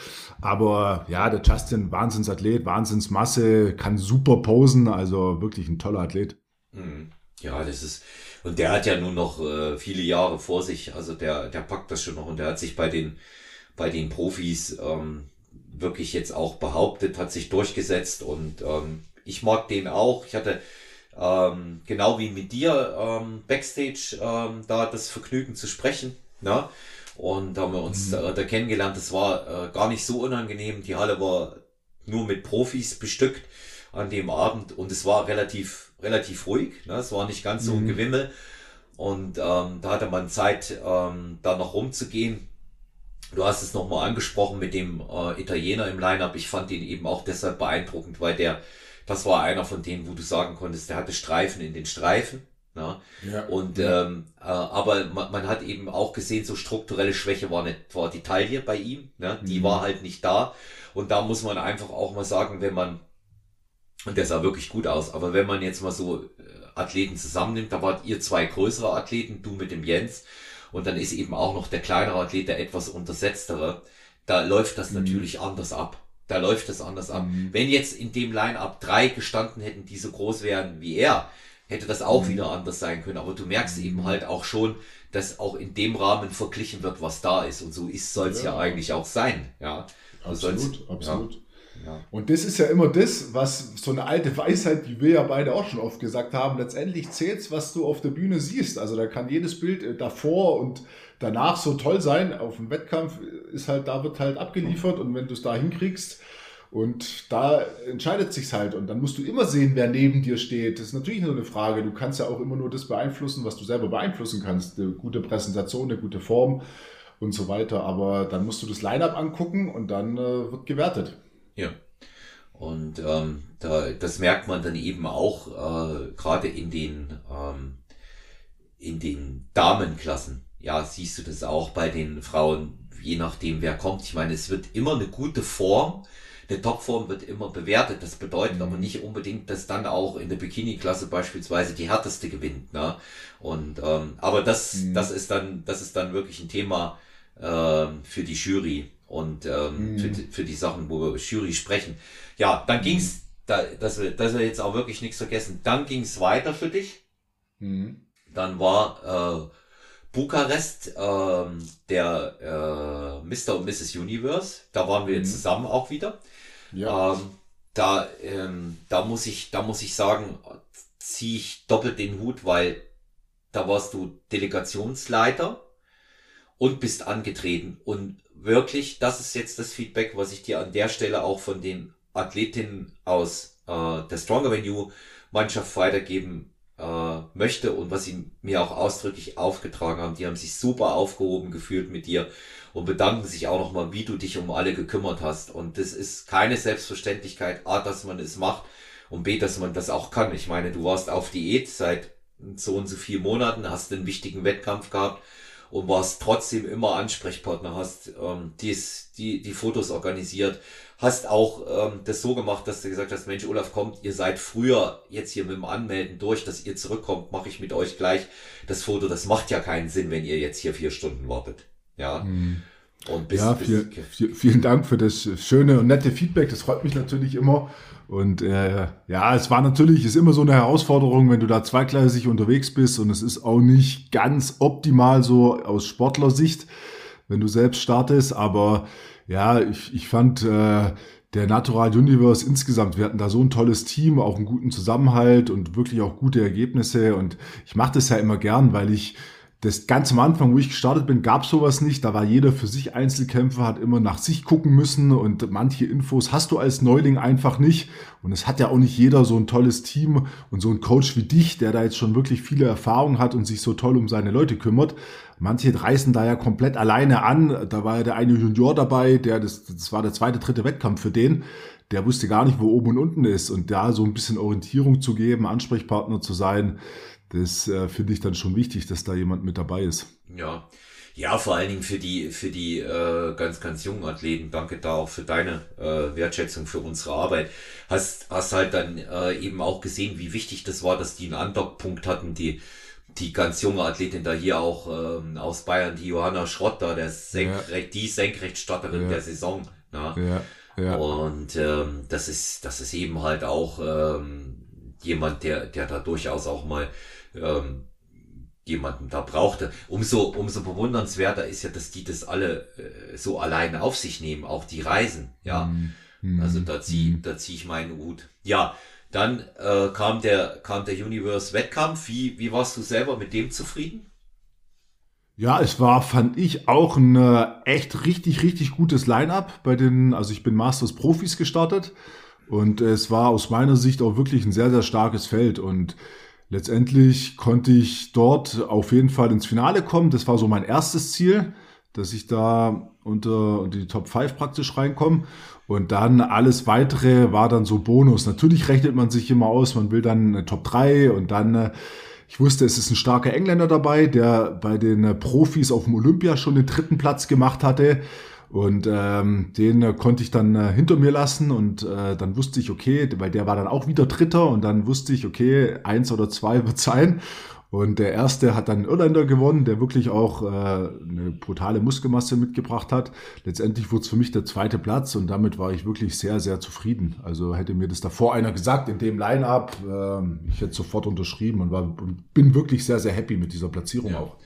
Aber ja, der Justin, Wahnsinnsathlet, Wahnsinnsmasse, kann super posen, also wirklich ein toller Athlet. Mhm. Ja, das ist, und der hat ja nun noch äh, viele Jahre vor sich, also der, der packt das schon noch und der hat sich bei den, bei den Profis ähm, wirklich jetzt auch behauptet, hat sich durchgesetzt und ähm, ich mag den auch. Ich hatte ähm, genau wie mit dir ähm, backstage ähm, da das Vergnügen zu sprechen. Ne? Und haben wir uns mhm. da, da, kennengelernt. Das war äh, gar nicht so unangenehm. Die Halle war nur mit Profis bestückt an dem Abend und es war relativ relativ ruhig. Ne? Es war nicht ganz so ein mhm. Gewimmel. Und ähm, da hatte man Zeit, ähm, da noch rumzugehen. Du hast es nochmal angesprochen mit dem äh, Italiener im Lineup. Ich fand ihn eben auch deshalb beeindruckend, weil der, das war einer von denen, wo du sagen konntest, der hatte Streifen in den Streifen. Ne? Ja, und ja. Ähm, äh, aber man, man, hat eben auch gesehen, so strukturelle Schwäche war nicht, war die Taille bei ihm, ne? die mhm. war halt nicht da. Und da muss man einfach auch mal sagen, wenn man, und der sah wirklich gut aus, aber wenn man jetzt mal so äh, Athleten zusammennimmt, da wart ihr zwei größere Athleten, du mit dem Jens, und dann ist eben auch noch der kleinere Athlet der etwas untersetztere, da läuft das mhm. natürlich anders ab. Da läuft das anders ab. Mhm. Wenn jetzt in dem Line-Up drei gestanden hätten, die so groß wären wie er, hätte das auch mhm. wieder anders sein können. Aber du merkst eben mhm. halt auch schon, dass auch in dem Rahmen verglichen wird, was da ist. Und so soll es ja. ja. eigentlich auch sein. Ja. Absolut, absolut. Ja. Ja. Und das ist ja immer das, was so eine alte Weisheit, die wir ja beide auch schon oft gesagt haben, letztendlich zählt was du auf der Bühne siehst. Also da kann jedes Bild äh, davor und danach so toll sein. Auf dem Wettkampf ist halt, da wird halt abgeliefert und wenn du es da hinkriegst, und da entscheidet sich's halt. Und dann musst du immer sehen, wer neben dir steht. Das ist natürlich nur eine Frage. Du kannst ja auch immer nur das beeinflussen, was du selber beeinflussen kannst. Eine gute Präsentation, eine gute Form und so weiter. Aber dann musst du das Line-up angucken und dann äh, wird gewertet. Ja. Und ähm, da, das merkt man dann eben auch äh, gerade in den ähm, in den Damenklassen. Ja, siehst du das auch bei den Frauen, je nachdem wer kommt. Ich meine, es wird immer eine gute Form. Eine Topform wird immer bewertet. Das bedeutet mhm. aber nicht unbedingt, dass dann auch in der Bikini-Klasse beispielsweise die härteste gewinnt. Ne? Und ähm, aber das, mhm. das ist dann, das ist dann wirklich ein Thema äh, für die Jury und ähm, mhm. für, für, die Sachen, wo wir Jury sprechen. Ja, dann mhm. ging's, da, dass wir, dass wir jetzt auch wirklich nichts vergessen. Dann ging's weiter für dich. Mhm. Dann war äh, Bukarest äh, der äh, Mr. und Mrs. Universe. Da waren wir mhm. zusammen auch wieder. Ja. Ähm, da, ähm, da muss ich, da muss ich sagen, ziehe ich doppelt den Hut, weil da warst du Delegationsleiter und bist angetreten und wirklich, das ist jetzt das Feedback, was ich dir an der Stelle auch von den Athletinnen aus äh, der Stronger Venue Mannschaft weitergeben äh, möchte und was sie mir auch ausdrücklich aufgetragen haben. Die haben sich super aufgehoben gefühlt mit dir und bedanken sich auch nochmal, wie du dich um alle gekümmert hast. Und das ist keine Selbstverständlichkeit, A, dass man es macht und B, dass man das auch kann. Ich meine, du warst auf Diät seit so und so vier Monaten, hast einen wichtigen Wettkampf gehabt und warst trotzdem immer Ansprechpartner, hast ähm, dies, die, die Fotos organisiert, hast auch ähm, das so gemacht, dass du gesagt hast, Mensch, Olaf, kommt, ihr seid früher jetzt hier mit dem Anmelden durch, dass ihr zurückkommt, mache ich mit euch gleich das Foto. Das macht ja keinen Sinn, wenn ihr jetzt hier vier Stunden wartet. Ja. Mhm. Und bis, ja, viel, viel, vielen Dank für das schöne und nette Feedback. Das freut mich natürlich immer. Und äh, ja, es war natürlich, ist immer so eine Herausforderung, wenn du da zweigleisig unterwegs bist und es ist auch nicht ganz optimal so aus Sportlersicht, wenn du selbst startest. Aber ja, ich, ich fand äh, der Natural Universe insgesamt, wir hatten da so ein tolles Team, auch einen guten Zusammenhalt und wirklich auch gute Ergebnisse. Und ich mache das ja immer gern, weil ich das ganz am Anfang, wo ich gestartet bin, gab sowas nicht. Da war jeder für sich Einzelkämpfer, hat immer nach sich gucken müssen und manche Infos hast du als Neuling einfach nicht. Und es hat ja auch nicht jeder so ein tolles Team und so ein Coach wie dich, der da jetzt schon wirklich viele Erfahrungen hat und sich so toll um seine Leute kümmert. Manche reißen da ja komplett alleine an. Da war ja der eine Junior dabei, der das, das war der zweite, dritte Wettkampf für den. Der wusste gar nicht, wo oben und unten ist und da so ein bisschen Orientierung zu geben, Ansprechpartner zu sein das äh, finde ich dann schon wichtig, dass da jemand mit dabei ist. Ja. Ja, vor allen Dingen für die, für die äh, ganz, ganz jungen Athleten. Danke da auch für deine äh, Wertschätzung für unsere Arbeit. Hast, hast halt dann äh, eben auch gesehen, wie wichtig das war, dass die einen Andockpunkt hatten, die, die ganz junge Athletin da hier auch ähm, aus Bayern, die Johanna Schrott da, der Senkrecht, ja. die Senkrechtstarterin ja. der Saison. Na? Ja. Ja. Und ähm, das ist, das ist eben halt auch ähm, jemand, der, der da durchaus auch mal ähm, jemanden da brauchte. Umso, umso bewundernswerter ist ja, dass die das alle äh, so alleine auf sich nehmen, auch die Reisen, ja. Mhm. Also da zieh, mhm. da zieh ich meinen Hut. Ja, dann äh, kam der, kam der Universe Wettkampf. Wie, wie warst du selber mit dem zufrieden? Ja, es war, fand ich, auch ein äh, echt richtig, richtig gutes Line-up bei den, also ich bin Masters Profis gestartet und es war aus meiner Sicht auch wirklich ein sehr, sehr starkes Feld und Letztendlich konnte ich dort auf jeden Fall ins Finale kommen. Das war so mein erstes Ziel, dass ich da unter die Top 5 praktisch reinkomme. Und dann alles weitere war dann so Bonus. Natürlich rechnet man sich immer aus, man will dann eine Top 3 und dann, äh, ich wusste, es ist ein starker Engländer dabei, der bei den Profis auf dem Olympia schon den dritten Platz gemacht hatte. Und ähm, den äh, konnte ich dann äh, hinter mir lassen und äh, dann wusste ich, okay, weil der war dann auch wieder Dritter und dann wusste ich, okay, eins oder zwei wird sein. Und der erste hat dann Irländer gewonnen, der wirklich auch äh, eine brutale Muskelmasse mitgebracht hat. Letztendlich wurde es für mich der zweite Platz und damit war ich wirklich sehr, sehr zufrieden. Also hätte mir das davor einer gesagt, in dem Line-up, äh, ich hätte sofort unterschrieben und war, bin wirklich sehr, sehr happy mit dieser Platzierung ja. auch.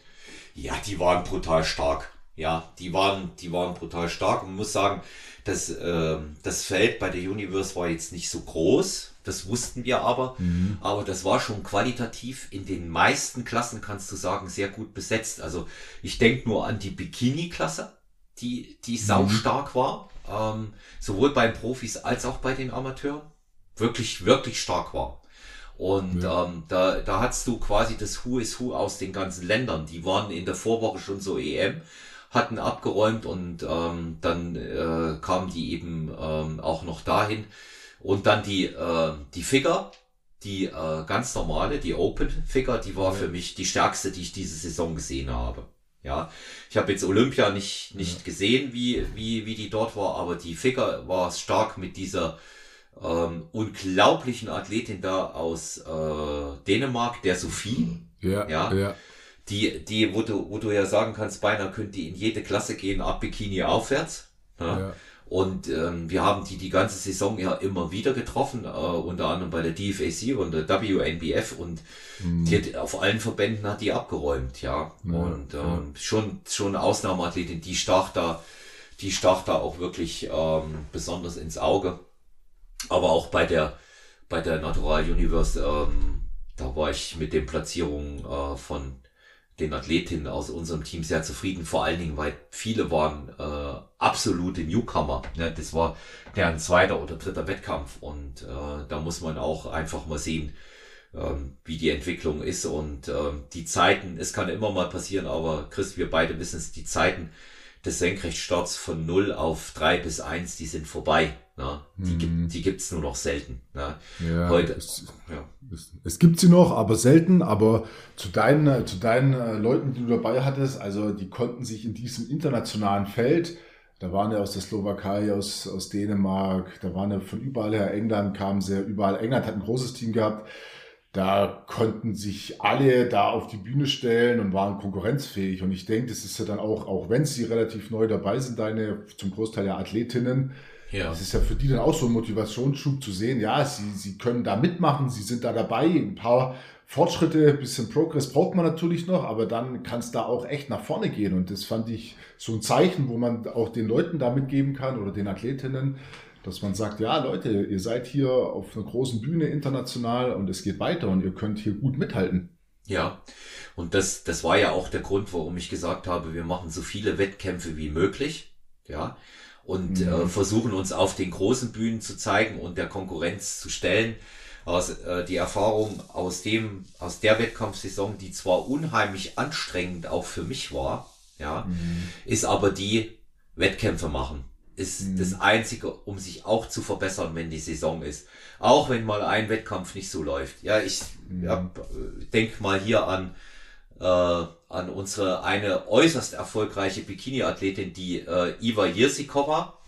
Ja, die waren brutal stark. Ja, die waren, die waren brutal stark und muss sagen, das, äh, das Feld bei der Universe war jetzt nicht so groß. Das wussten wir aber. Mhm. Aber das war schon qualitativ in den meisten Klassen, kannst du sagen, sehr gut besetzt. Also ich denke nur an die Bikini-Klasse, die, die sau mhm. stark war. Ähm, sowohl bei den Profis als auch bei den Amateuren. Wirklich, wirklich stark war. Und ja. ähm, da, da hast du quasi das Who is Who aus den ganzen Ländern. Die waren in der Vorwoche schon so EM hatten abgeräumt und ähm, dann äh, kamen die eben ähm, auch noch dahin. Und dann die, äh, die Figure, die äh, ganz normale, die Open Figure, die war ja. für mich die stärkste, die ich diese Saison gesehen habe. Ja, ich habe jetzt Olympia nicht, nicht ja. gesehen, wie, wie, wie die dort war, aber die Figure war stark mit dieser ähm, unglaublichen Athletin da aus äh, Dänemark, der Sophie. Ja, ja. ja die, die, wo du, wo du ja sagen kannst, beinahe könnte die in jede Klasse gehen, ab Bikini aufwärts. Ja. ja. Und ähm, wir haben die die ganze Saison ja immer wieder getroffen, äh, unter anderem bei der DFAC und der WNBF und mhm. die hat, auf allen Verbänden hat die abgeräumt, ja. ja und ähm, ja. schon schon Ausnahmeathletin, die stach da, die stach da auch wirklich ähm, besonders ins Auge. Aber auch bei der bei der Natural Universe, ähm, da war ich mit den Platzierungen äh, von den Athletinnen aus unserem Team sehr zufrieden, vor allen Dingen, weil viele waren äh, absolute Newcomer. Ne? Das war deren zweiter oder dritter Wettkampf und äh, da muss man auch einfach mal sehen, ähm, wie die Entwicklung ist und ähm, die Zeiten, es kann immer mal passieren, aber Chris, wir beide wissen es, die Zeiten des Senkrechtstarts von 0 auf 3 bis 1, die sind vorbei. Ne? Die, mhm. gibt, die gibt's nur noch selten. Ne? Ja, Heute, es, ja. Es, es, gibt sie noch, aber selten. Aber zu deinen, zu deinen äh, Leuten, die du dabei hattest, also die konnten sich in diesem internationalen Feld, da waren ja aus der Slowakei, aus, aus Dänemark, da waren ja von überall her, England kamen sie, überall. England hat ein großes Team gehabt da konnten sich alle da auf die Bühne stellen und waren konkurrenzfähig. Und ich denke, das ist ja dann auch, auch wenn sie relativ neu dabei sind, deine zum Großteil der Athletinnen, ja. das ist ja für die dann auch so ein Motivationsschub zu sehen, ja, sie, sie können da mitmachen, sie sind da dabei, ein paar Fortschritte, bisschen Progress braucht man natürlich noch, aber dann kann es da auch echt nach vorne gehen. Und das fand ich so ein Zeichen, wo man auch den Leuten da mitgeben kann oder den Athletinnen, dass man sagt, ja Leute, ihr seid hier auf einer großen Bühne international und es geht weiter und ihr könnt hier gut mithalten. Ja, Und das, das war ja auch der Grund, warum ich gesagt habe, wir machen so viele Wettkämpfe wie möglich. Ja. Und mhm. äh, versuchen uns auf den großen Bühnen zu zeigen und der Konkurrenz zu stellen. Aus, äh, die Erfahrung aus dem, aus der Wettkampfsaison, die zwar unheimlich anstrengend auch für mich war, ja, mhm. ist aber die Wettkämpfe machen. Ist mhm. das Einzige, um sich auch zu verbessern, wenn die Saison ist. Auch wenn mal ein Wettkampf nicht so läuft. Ja, ich mhm. ja, denk mal hier an, äh, an unsere eine äußerst erfolgreiche Bikini-Athletin, die äh, Iva Jirsikova.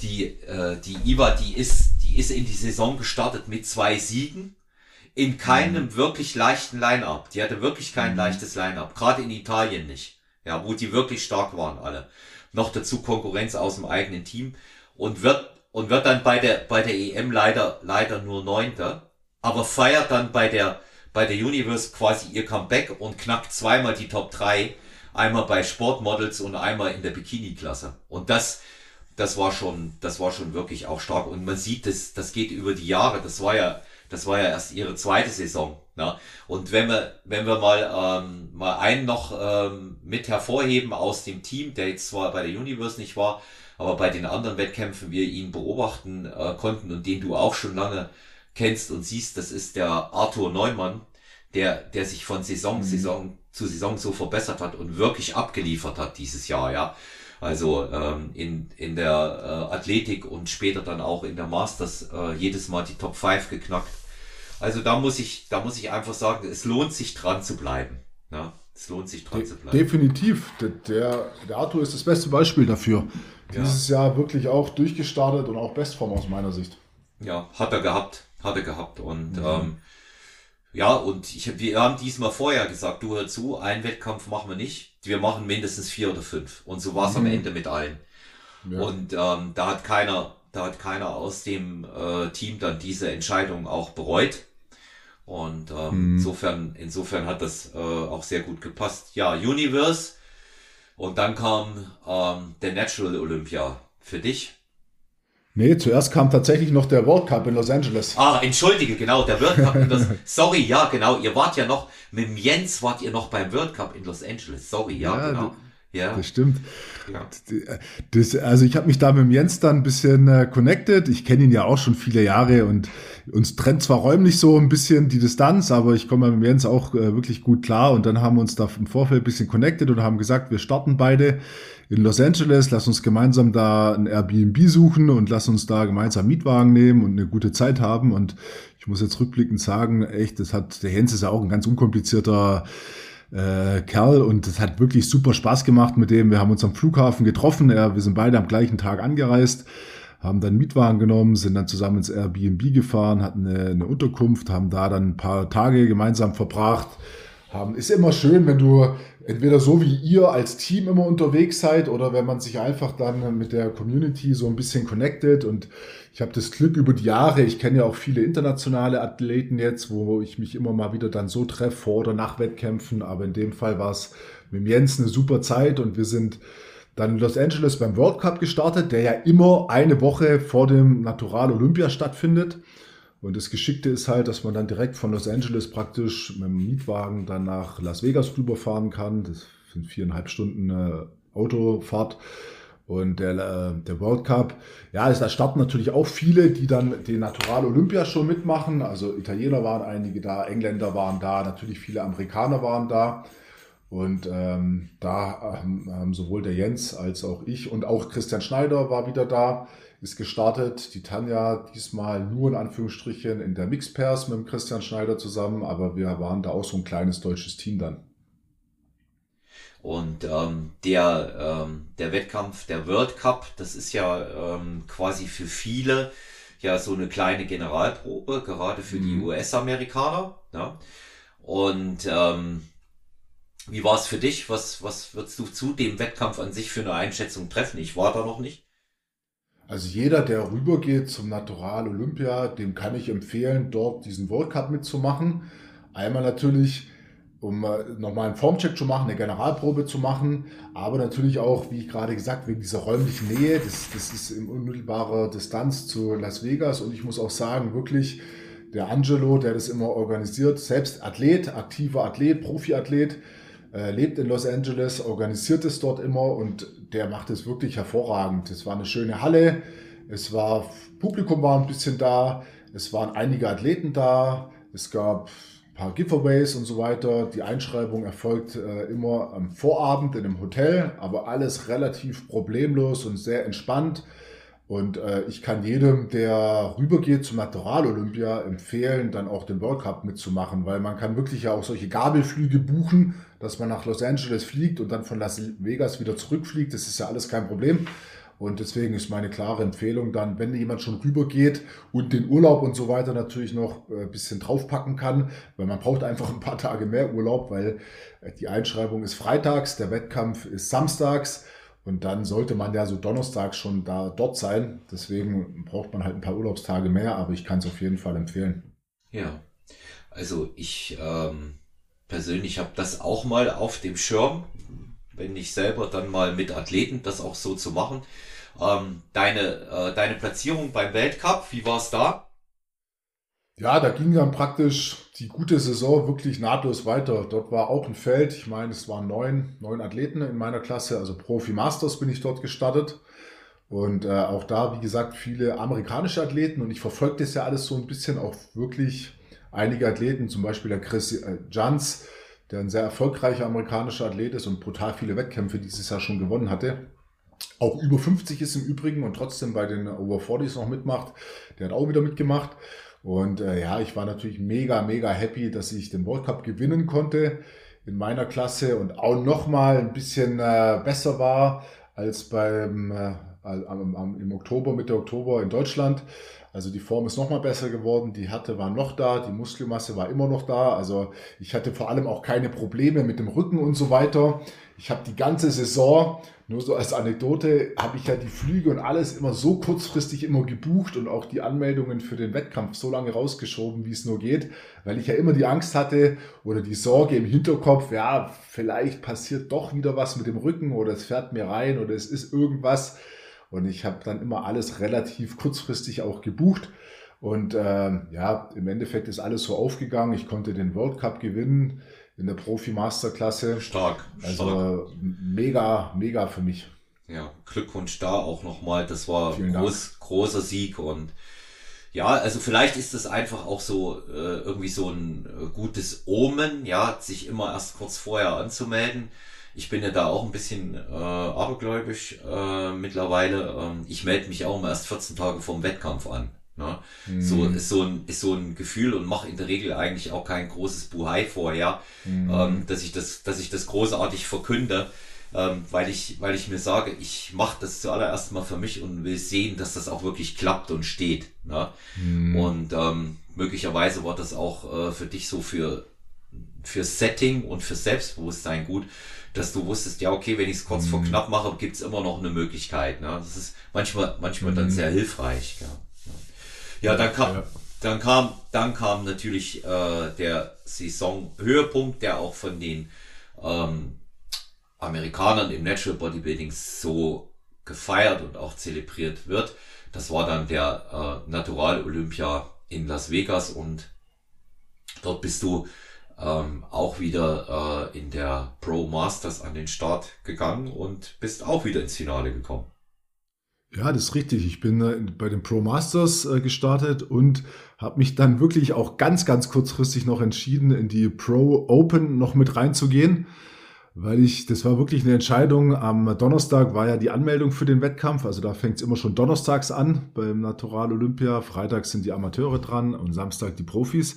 Die, äh, die Iva, die ist, die ist in die Saison gestartet mit zwei Siegen in keinem mhm. wirklich leichten Line-Up. Die hatte wirklich kein mhm. leichtes Line-Up, gerade in Italien nicht. Ja, wo die wirklich stark waren alle. Noch dazu Konkurrenz aus dem eigenen Team und wird und wird dann bei der bei der EM leider leider nur Neunter, aber feiert dann bei der bei der Universe quasi ihr Comeback und knackt zweimal die Top 3, einmal bei Sportmodels und einmal in der Bikini-Klasse. Und das das war schon das war schon wirklich auch stark und man sieht das das geht über die Jahre. Das war ja das war ja erst ihre zweite Saison. Ne? Und wenn wir, wenn wir mal, ähm, mal einen noch ähm, mit hervorheben aus dem Team, der jetzt zwar bei der Universe nicht war, aber bei den anderen Wettkämpfen wir ihn beobachten äh, konnten und den du auch schon lange kennst und siehst, das ist der Arthur Neumann, der, der sich von Saison, mhm. Saison zu Saison so verbessert hat und wirklich abgeliefert hat dieses Jahr, ja. Also ähm, in, in der äh, Athletik und später dann auch in der Masters äh, jedes Mal die Top 5 geknackt. Also da muss ich, da muss ich einfach sagen, es lohnt sich dran zu bleiben. Ja, es lohnt sich dran De zu bleiben. Definitiv. Der, der, der Arthur ist das beste Beispiel dafür. Ja. Dieses Jahr wirklich auch durchgestartet und auch Bestform aus meiner Sicht. Ja, hat er gehabt. Hat er gehabt. Und mhm. ähm, ja, und ich, wir haben diesmal vorher gesagt, du hör zu, einen Wettkampf machen wir nicht. Wir machen mindestens vier oder fünf. Und so war es mhm. am Ende mit allen. Ja. Und ähm, da hat keiner, da hat keiner aus dem äh, Team dann diese Entscheidung auch bereut. Und ähm, mhm. insofern, insofern hat das äh, auch sehr gut gepasst. Ja, Universe. Und dann kam ähm, der Natural Olympia für dich. Nee, zuerst kam tatsächlich noch der World Cup in Los Angeles. Ah, entschuldige, genau, der World Cup in Los Sorry, ja, genau. Ihr wart ja noch, mit Jens wart ihr noch beim World Cup in Los Angeles. Sorry, ja, ja genau. Ja. Das stimmt. Ja. Das, also ich habe mich da mit dem Jens dann ein bisschen äh, connected. Ich kenne ihn ja auch schon viele Jahre und uns trennt zwar räumlich so ein bisschen die Distanz, aber ich komme mit dem Jens auch äh, wirklich gut klar. Und dann haben wir uns da im Vorfeld ein bisschen connected und haben gesagt, wir starten beide in Los Angeles, lass uns gemeinsam da ein Airbnb suchen und lass uns da gemeinsam Mietwagen nehmen und eine gute Zeit haben. Und ich muss jetzt rückblickend sagen, echt, das hat, der Jens ist ja auch ein ganz unkomplizierter äh, Kerl und es hat wirklich super Spaß gemacht mit dem. Wir haben uns am Flughafen getroffen. Ja, wir sind beide am gleichen Tag angereist, haben dann Mietwagen genommen, sind dann zusammen ins Airbnb gefahren, hatten eine, eine Unterkunft, haben da dann ein paar Tage gemeinsam verbracht. Haben. Ist immer schön, wenn du entweder so wie ihr als Team immer unterwegs seid oder wenn man sich einfach dann mit der Community so ein bisschen connected und ich habe das Glück über die Jahre, ich kenne ja auch viele internationale Athleten jetzt, wo ich mich immer mal wieder dann so treffe, vor oder nach Wettkämpfen, aber in dem Fall war es mit Jens eine super Zeit und wir sind dann in Los Angeles beim World Cup gestartet, der ja immer eine Woche vor dem Natural Olympia stattfindet. Und das Geschickte ist halt, dass man dann direkt von Los Angeles praktisch mit dem Mietwagen dann nach Las Vegas rüberfahren kann. Das sind viereinhalb Stunden äh, Autofahrt. Und der, äh, der World Cup, ja, da starten natürlich auch viele, die dann den Natural Olympia schon mitmachen. Also Italiener waren einige da, Engländer waren da, natürlich viele Amerikaner waren da. Und ähm, da haben, haben sowohl der Jens als auch ich und auch Christian Schneider war wieder da, ist gestartet. Die Tanja diesmal nur in Anführungsstrichen in der Mixpairs mit dem Christian Schneider zusammen, aber wir waren da auch so ein kleines deutsches Team dann. Und ähm, der, ähm, der Wettkampf, der World Cup, das ist ja ähm, quasi für viele ja so eine kleine Generalprobe, gerade für mhm. die US-Amerikaner. Ja? Und ähm, wie war es für dich? Was, was würdest du zu dem Wettkampf an sich für eine Einschätzung treffen? Ich war da noch nicht. Also jeder, der rübergeht zum Natural Olympia, dem kann ich empfehlen, dort diesen World Cup mitzumachen. Einmal natürlich um äh, nochmal einen Formcheck zu machen, eine Generalprobe zu machen, aber natürlich auch, wie ich gerade gesagt, wegen dieser räumlichen Nähe, das, das ist in unmittelbarer Distanz zu Las Vegas und ich muss auch sagen, wirklich, der Angelo, der das immer organisiert, selbst Athlet, aktiver Athlet, Profiathlet, äh, lebt in Los Angeles, organisiert es dort immer und der macht es wirklich hervorragend. Es war eine schöne Halle, es war, Publikum war ein bisschen da, es waren einige Athleten da, es gab ein paar Giveaways und so weiter. Die Einschreibung erfolgt äh, immer am Vorabend in einem Hotel, aber alles relativ problemlos und sehr entspannt. Und äh, ich kann jedem, der rübergeht zum Natural Olympia, empfehlen, dann auch den World Cup mitzumachen, weil man kann wirklich ja auch solche Gabelflüge buchen, dass man nach Los Angeles fliegt und dann von Las Vegas wieder zurückfliegt. Das ist ja alles kein Problem. Und deswegen ist meine klare Empfehlung dann, wenn jemand schon rübergeht und den Urlaub und so weiter natürlich noch ein äh, bisschen draufpacken kann, weil man braucht einfach ein paar Tage mehr Urlaub, weil äh, die Einschreibung ist freitags, der Wettkampf ist samstags. Und dann sollte man ja so donnerstags schon da dort sein. Deswegen braucht man halt ein paar Urlaubstage mehr, aber ich kann es auf jeden Fall empfehlen. Ja, also ich ähm, persönlich habe das auch mal auf dem Schirm, wenn ich selber dann mal mit Athleten das auch so zu machen. Ähm, deine, äh, deine Platzierung beim Weltcup, wie war es da? Ja, da ging dann praktisch die gute Saison wirklich nahtlos weiter. Dort war auch ein Feld, ich meine, es waren neun, neun Athleten in meiner Klasse, also Profi Masters bin ich dort gestartet. Und äh, auch da, wie gesagt, viele amerikanische Athleten und ich verfolge das ja alles so ein bisschen auch wirklich einige Athleten, zum Beispiel der Chris äh, Jans, der ein sehr erfolgreicher amerikanischer Athlet ist und brutal viele Wettkämpfe dieses Jahr schon gewonnen hatte. Auch über 50 ist im Übrigen und trotzdem bei den Over 40s noch mitmacht. Der hat auch wieder mitgemacht. Und äh, ja, ich war natürlich mega, mega happy, dass ich den World Cup gewinnen konnte in meiner Klasse und auch nochmal ein bisschen äh, besser war als beim äh, am, am, im Oktober, Mitte Oktober in Deutschland. Also die Form ist nochmal besser geworden, die Härte war noch da, die Muskelmasse war immer noch da. Also ich hatte vor allem auch keine Probleme mit dem Rücken und so weiter. Ich habe die ganze Saison nur so als Anekdote habe ich ja die Flüge und alles immer so kurzfristig immer gebucht und auch die Anmeldungen für den Wettkampf so lange rausgeschoben, wie es nur geht, weil ich ja immer die Angst hatte oder die Sorge im Hinterkopf, ja, vielleicht passiert doch wieder was mit dem Rücken oder es fährt mir rein oder es ist irgendwas. Und ich habe dann immer alles relativ kurzfristig auch gebucht. Und äh, ja, im Endeffekt ist alles so aufgegangen. Ich konnte den World Cup gewinnen in der Profi-Masterklasse. Stark. Also stark. mega, mega für mich. Ja, Glückwunsch da auch nochmal. Das war ein groß, großer Sieg und ja, also vielleicht ist das einfach auch so äh, irgendwie so ein äh, gutes Omen, ja, sich immer erst kurz vorher anzumelden. Ich bin ja da auch ein bisschen äh, abergläubisch äh, mittlerweile. Ähm, ich melde mich auch immer erst 14 Tage vorm Wettkampf an. Ne? Mhm. So ist so ein ist so ein Gefühl und mache in der Regel eigentlich auch kein großes Buhai vorher, mhm. ähm, dass ich das dass ich das großartig verkünde, ähm, weil ich weil ich mir sage, ich mache das zuallererst mal für mich und will sehen, dass das auch wirklich klappt und steht. Ne? Mhm. Und ähm, möglicherweise war das auch äh, für dich so für für Setting und für Selbstbewusstsein gut, dass du wusstest, ja, okay, wenn ich es kurz vor mhm. knapp mache, gibt's immer noch eine Möglichkeit. Ne? Das ist manchmal, manchmal dann mhm. sehr hilfreich. Ja. Ja, dann kam, dann kam, dann kam natürlich äh, der Saisonhöhepunkt, der auch von den ähm, Amerikanern im Natural Bodybuilding so gefeiert und auch zelebriert wird. Das war dann der äh, Natural Olympia in Las Vegas und dort bist du ähm, auch wieder äh, in der Pro Masters an den Start gegangen und bist auch wieder ins Finale gekommen. Ja, das ist richtig. Ich bin äh, bei den Pro Masters äh, gestartet und habe mich dann wirklich auch ganz, ganz kurzfristig noch entschieden, in die Pro Open noch mit reinzugehen, weil ich, das war wirklich eine Entscheidung. Am Donnerstag war ja die Anmeldung für den Wettkampf, also da fängt es immer schon donnerstags an beim Natural Olympia. Freitags sind die Amateure dran und Samstag die Profis.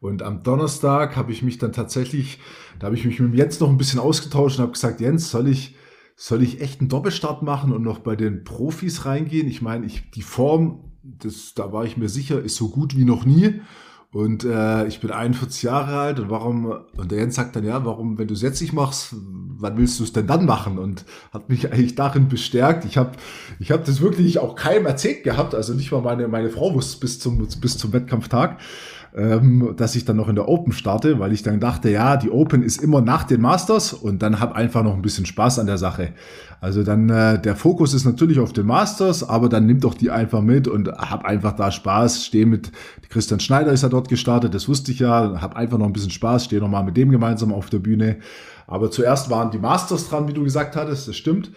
Und am Donnerstag habe ich mich dann tatsächlich, da habe ich mich mit Jens noch ein bisschen ausgetauscht und habe gesagt, Jens, soll ich soll ich echt einen Doppelstart machen und noch bei den Profis reingehen? Ich meine, ich, die Form, das, da war ich mir sicher, ist so gut wie noch nie. Und äh, ich bin 41 Jahre alt und warum, und der Jens sagt dann, ja, warum, wenn du es jetzt nicht machst, wann willst du es denn dann machen? Und hat mich eigentlich darin bestärkt. Ich habe ich hab das wirklich auch keinem erzählt gehabt, also nicht mal meine, meine Frau wusste bis zum, bis zum Wettkampftag ähm, dass ich dann noch in der Open starte, weil ich dann dachte, ja, die Open ist immer nach den Masters und dann hab einfach noch ein bisschen Spaß an der Sache. Also dann äh, der Fokus ist natürlich auf den Masters, aber dann nimm doch die einfach mit und hab einfach da Spaß, stehe mit Christian Schneider ist ja dort gestartet, das wusste ich ja, habe einfach noch ein bisschen Spaß, stehe noch mal mit dem gemeinsam auf der Bühne. Aber zuerst waren die Masters dran, wie du gesagt hattest, das stimmt.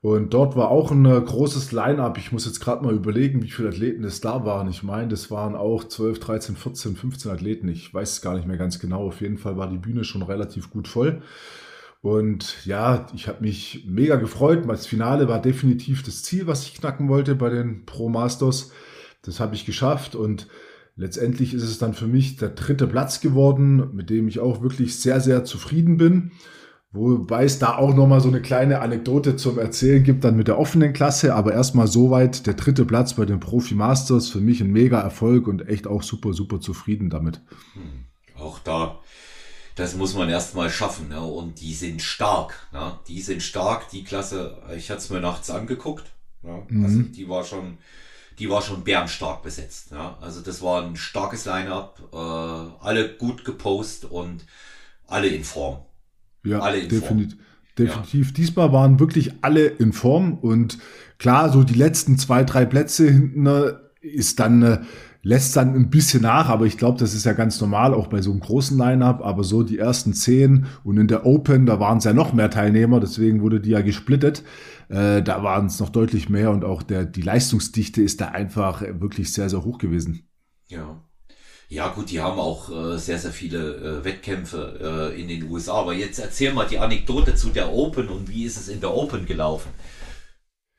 Und dort war auch ein äh, großes Line-up. Ich muss jetzt gerade mal überlegen, wie viele Athleten es da waren. Ich meine, das waren auch 12, 13, 14, 15 Athleten. Ich weiß es gar nicht mehr ganz genau. Auf jeden Fall war die Bühne schon relativ gut voll. Und ja, ich habe mich mega gefreut. Das Finale war definitiv das Ziel, was ich knacken wollte bei den Pro Masters. Das habe ich geschafft und letztendlich ist es dann für mich der dritte Platz geworden, mit dem ich auch wirklich sehr, sehr zufrieden bin. Wobei es da auch nochmal so eine kleine Anekdote zum Erzählen gibt, dann mit der offenen Klasse. Aber erstmal soweit der dritte Platz bei den Profi Masters. Für mich ein mega Erfolg und echt auch super, super zufrieden damit. Hm. Auch da, das muss man erstmal schaffen. Ne? Und die sind stark. Ne? Die sind stark. Die Klasse, ich hatte es mir nachts angeguckt. Ne? Mhm. Also die war schon, die war schon bärenstark besetzt. Ne? Also das war ein starkes Line-up. Äh, alle gut gepost und alle in Form. Ja, alle in definitiv. Form. Definitiv. Ja. Diesmal waren wirklich alle in Form und klar, so die letzten zwei, drei Plätze hinten äh, ist dann, äh, lässt dann ein bisschen nach, aber ich glaube, das ist ja ganz normal, auch bei so einem großen Line-Up, aber so die ersten zehn und in der Open, da waren es ja noch mehr Teilnehmer, deswegen wurde die ja gesplittet. Äh, da waren es noch deutlich mehr und auch der, die Leistungsdichte ist da einfach wirklich sehr, sehr hoch gewesen. Ja. Ja, gut, die haben auch äh, sehr, sehr viele äh, Wettkämpfe äh, in den USA. Aber jetzt erzähl mal die Anekdote zu der Open und wie ist es in der Open gelaufen?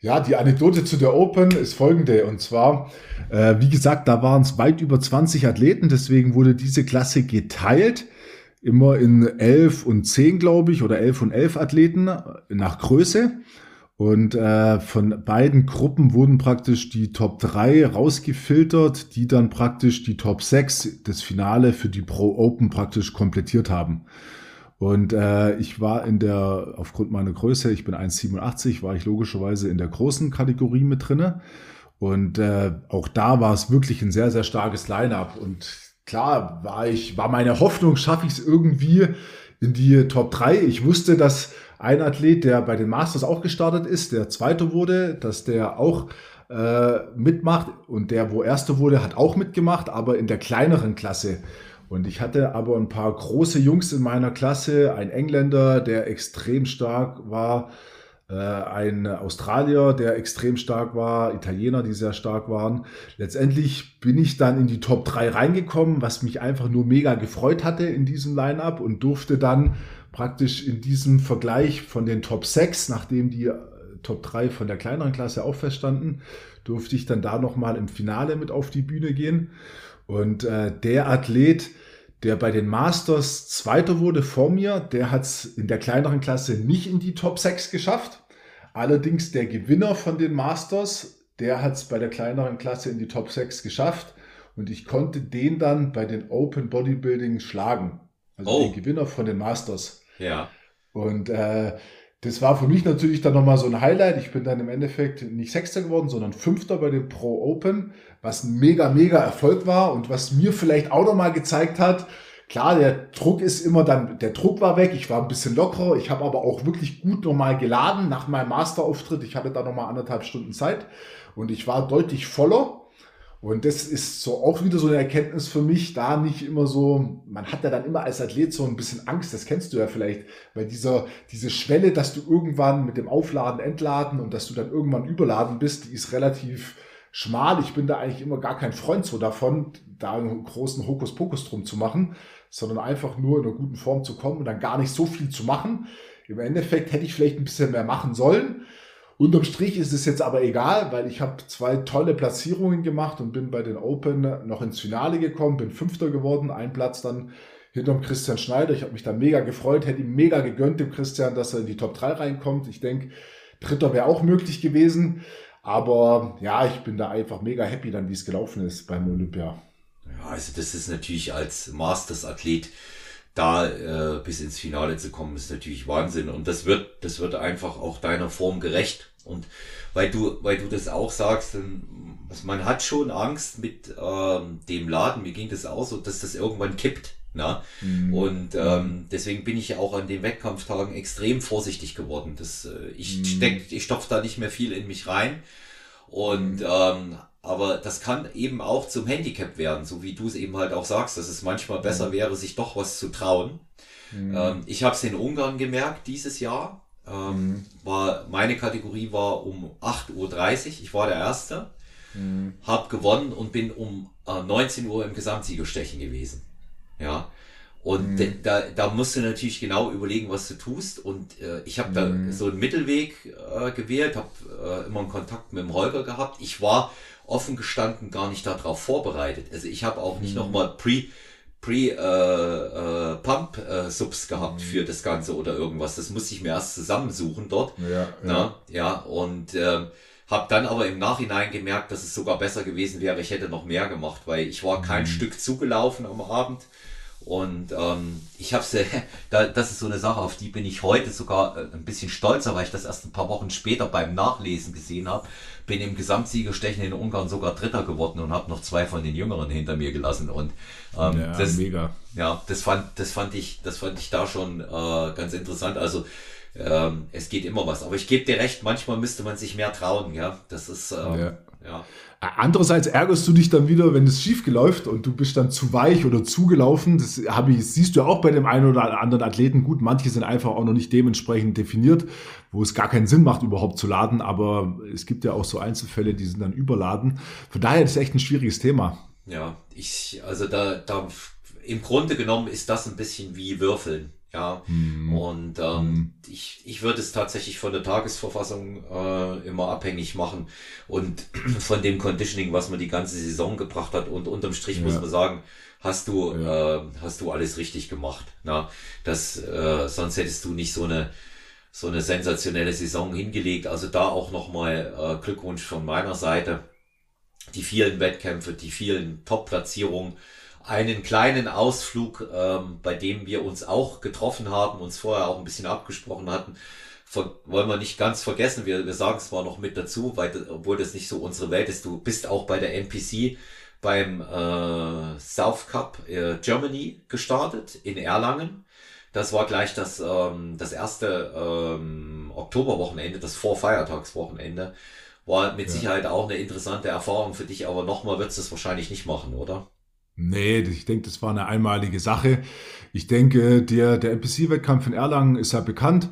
Ja, die Anekdote zu der Open ist folgende. Und zwar, äh, wie gesagt, da waren es weit über 20 Athleten. Deswegen wurde diese Klasse geteilt. Immer in 11 und 10, glaube ich, oder 11 und 11 Athleten nach Größe. Und äh, von beiden Gruppen wurden praktisch die Top 3 rausgefiltert, die dann praktisch die Top 6 des Finale für die Pro Open praktisch komplettiert haben. Und äh, ich war in der, aufgrund meiner Größe, ich bin 1,87, war ich logischerweise in der großen Kategorie mit drinne. Und äh, auch da war es wirklich ein sehr, sehr starkes Line-up. Und klar war ich, war meine Hoffnung, schaffe ich es irgendwie in die Top 3. Ich wusste, dass ein Athlet, der bei den Masters auch gestartet ist, der Zweite wurde, dass der auch äh, mitmacht und der, wo Erster wurde, hat auch mitgemacht, aber in der kleineren Klasse. Und ich hatte aber ein paar große Jungs in meiner Klasse, ein Engländer, der extrem stark war, äh, ein Australier, der extrem stark war, Italiener, die sehr stark waren. Letztendlich bin ich dann in die Top 3 reingekommen, was mich einfach nur mega gefreut hatte in diesem Line-up und durfte dann praktisch in diesem Vergleich von den Top 6, nachdem die äh, Top 3 von der kleineren Klasse auch feststanden, durfte ich dann da nochmal im Finale mit auf die Bühne gehen. Und äh, der Athlet, der bei den Masters Zweiter wurde vor mir, der hat es in der kleineren Klasse nicht in die Top 6 geschafft. Allerdings der Gewinner von den Masters, der hat es bei der kleineren Klasse in die Top 6 geschafft. Und ich konnte den dann bei den Open Bodybuilding schlagen. Also oh. den Gewinner von den Masters. Ja. Und äh, das war für mich natürlich dann nochmal so ein Highlight. Ich bin dann im Endeffekt nicht Sechster geworden, sondern Fünfter bei den Pro Open, was ein mega, mega Erfolg war und was mir vielleicht auch nochmal gezeigt hat, klar, der Druck ist immer dann, der Druck war weg, ich war ein bisschen lockerer, ich habe aber auch wirklich gut nochmal geladen nach meinem Masterauftritt. Ich hatte da nochmal anderthalb Stunden Zeit und ich war deutlich voller und das ist so auch wieder so eine Erkenntnis für mich, da nicht immer so, man hat ja dann immer als Athlet so ein bisschen Angst, das kennst du ja vielleicht, weil dieser, diese Schwelle, dass du irgendwann mit dem Aufladen, Entladen und dass du dann irgendwann überladen bist, die ist relativ schmal. Ich bin da eigentlich immer gar kein Freund so davon, da einen großen Hokuspokus drum zu machen, sondern einfach nur in einer guten Form zu kommen und dann gar nicht so viel zu machen. Im Endeffekt hätte ich vielleicht ein bisschen mehr machen sollen. Unterm Strich ist es jetzt aber egal, weil ich habe zwei tolle Platzierungen gemacht und bin bei den Open noch ins Finale gekommen, bin Fünfter geworden, ein Platz dann hinterm Christian Schneider. Ich habe mich da mega gefreut, hätte ihm mega gegönnt, dem Christian, dass er in die Top 3 reinkommt. Ich denke, Dritter wäre auch möglich gewesen. Aber ja, ich bin da einfach mega happy dann, wie es gelaufen ist beim Olympia. Ja, also das ist natürlich als Masters-Athlet da äh, bis ins Finale zu kommen, ist natürlich Wahnsinn. Und das wird, das wird einfach auch deiner Form gerecht. Und weil du, weil du das auch sagst, also man hat schon Angst mit ähm, dem Laden, mir ging das auch so, dass das irgendwann kippt. Na? Mhm. Und ähm, deswegen bin ich ja auch an den Wettkampftagen extrem vorsichtig geworden. Das, äh, ich mhm. steck, ich stopfe da nicht mehr viel in mich rein. Und mhm. ähm, aber das kann eben auch zum Handicap werden, so wie du es eben halt auch sagst, dass es manchmal besser mhm. wäre, sich doch was zu trauen. Mhm. Ähm, ich habe es in Ungarn gemerkt dieses Jahr. Ähm, war, meine Kategorie war um 8.30 Uhr. Ich war der Erste. Mhm. Hab gewonnen und bin um äh, 19 Uhr im Gesamtsiegerstechen gewesen. Ja. Und mhm. da, da musst du natürlich genau überlegen, was du tust. Und äh, ich habe mhm. da so einen Mittelweg äh, gewählt, habe äh, immer einen Kontakt mit dem Holger gehabt. Ich war offen gestanden gar nicht darauf vorbereitet. Also ich habe auch nicht mhm. nochmal Pre Pre äh, äh, äh, gehabt mhm. für das Ganze oder irgendwas. Das musste ich mir erst zusammensuchen dort. Ja, ja. ja und äh, habe dann aber im Nachhinein gemerkt, dass es sogar besser gewesen wäre, ich hätte noch mehr gemacht, weil ich war kein mhm. Stück zugelaufen am Abend. Und ähm, ich habe da, das ist so eine Sache, auf die bin ich heute sogar ein bisschen stolzer, weil ich das erst ein paar Wochen später beim Nachlesen gesehen habe. Bin im Gesamtsiegerstechen in Ungarn sogar Dritter geworden und habe noch zwei von den Jüngeren hinter mir gelassen. Und ähm, ja, das, mega. Ja, das fand, das fand ich, das fand ich da schon äh, ganz interessant. Also ähm, es geht immer was. Aber ich gebe dir recht, manchmal müsste man sich mehr trauen, ja. Das ist ähm, ja. ja. Andererseits ärgerst du dich dann wieder, wenn es schief läuft und du bist dann zu weich oder zugelaufen. Das habe ich, siehst du ja auch bei dem einen oder anderen Athleten. Gut, manche sind einfach auch noch nicht dementsprechend definiert, wo es gar keinen Sinn macht, überhaupt zu laden. Aber es gibt ja auch so Einzelfälle, die sind dann überladen. Von daher ist es echt ein schwieriges Thema. Ja, ich, also da, da, im Grunde genommen ist das ein bisschen wie Würfeln. Ja, mhm. und ähm, mhm. ich, ich würde es tatsächlich von der Tagesverfassung äh, immer abhängig machen und von dem Conditioning, was man die ganze Saison gebracht hat. Und unterm Strich ja. muss man sagen, hast du, ja. äh, hast du alles richtig gemacht. Na, das, äh, sonst hättest du nicht so eine, so eine sensationelle Saison hingelegt. Also da auch nochmal äh, Glückwunsch von meiner Seite. Die vielen Wettkämpfe, die vielen Top-Platzierungen einen kleinen Ausflug, ähm, bei dem wir uns auch getroffen haben, uns vorher auch ein bisschen abgesprochen hatten. Ver wollen wir nicht ganz vergessen, wir, wir sagen es mal noch mit dazu, weil, obwohl das nicht so unsere Welt ist. Du bist auch bei der NPC beim äh, South Cup äh, Germany gestartet in Erlangen. Das war gleich das, ähm, das erste ähm, Oktoberwochenende, das Vorfeiertagswochenende. War mit ja. Sicherheit auch eine interessante Erfahrung für dich, aber nochmal wird es das wahrscheinlich nicht machen, oder? Nee, ich denke, das war eine einmalige Sache. Ich denke, der, der NPC-Wettkampf in Erlangen ist ja bekannt,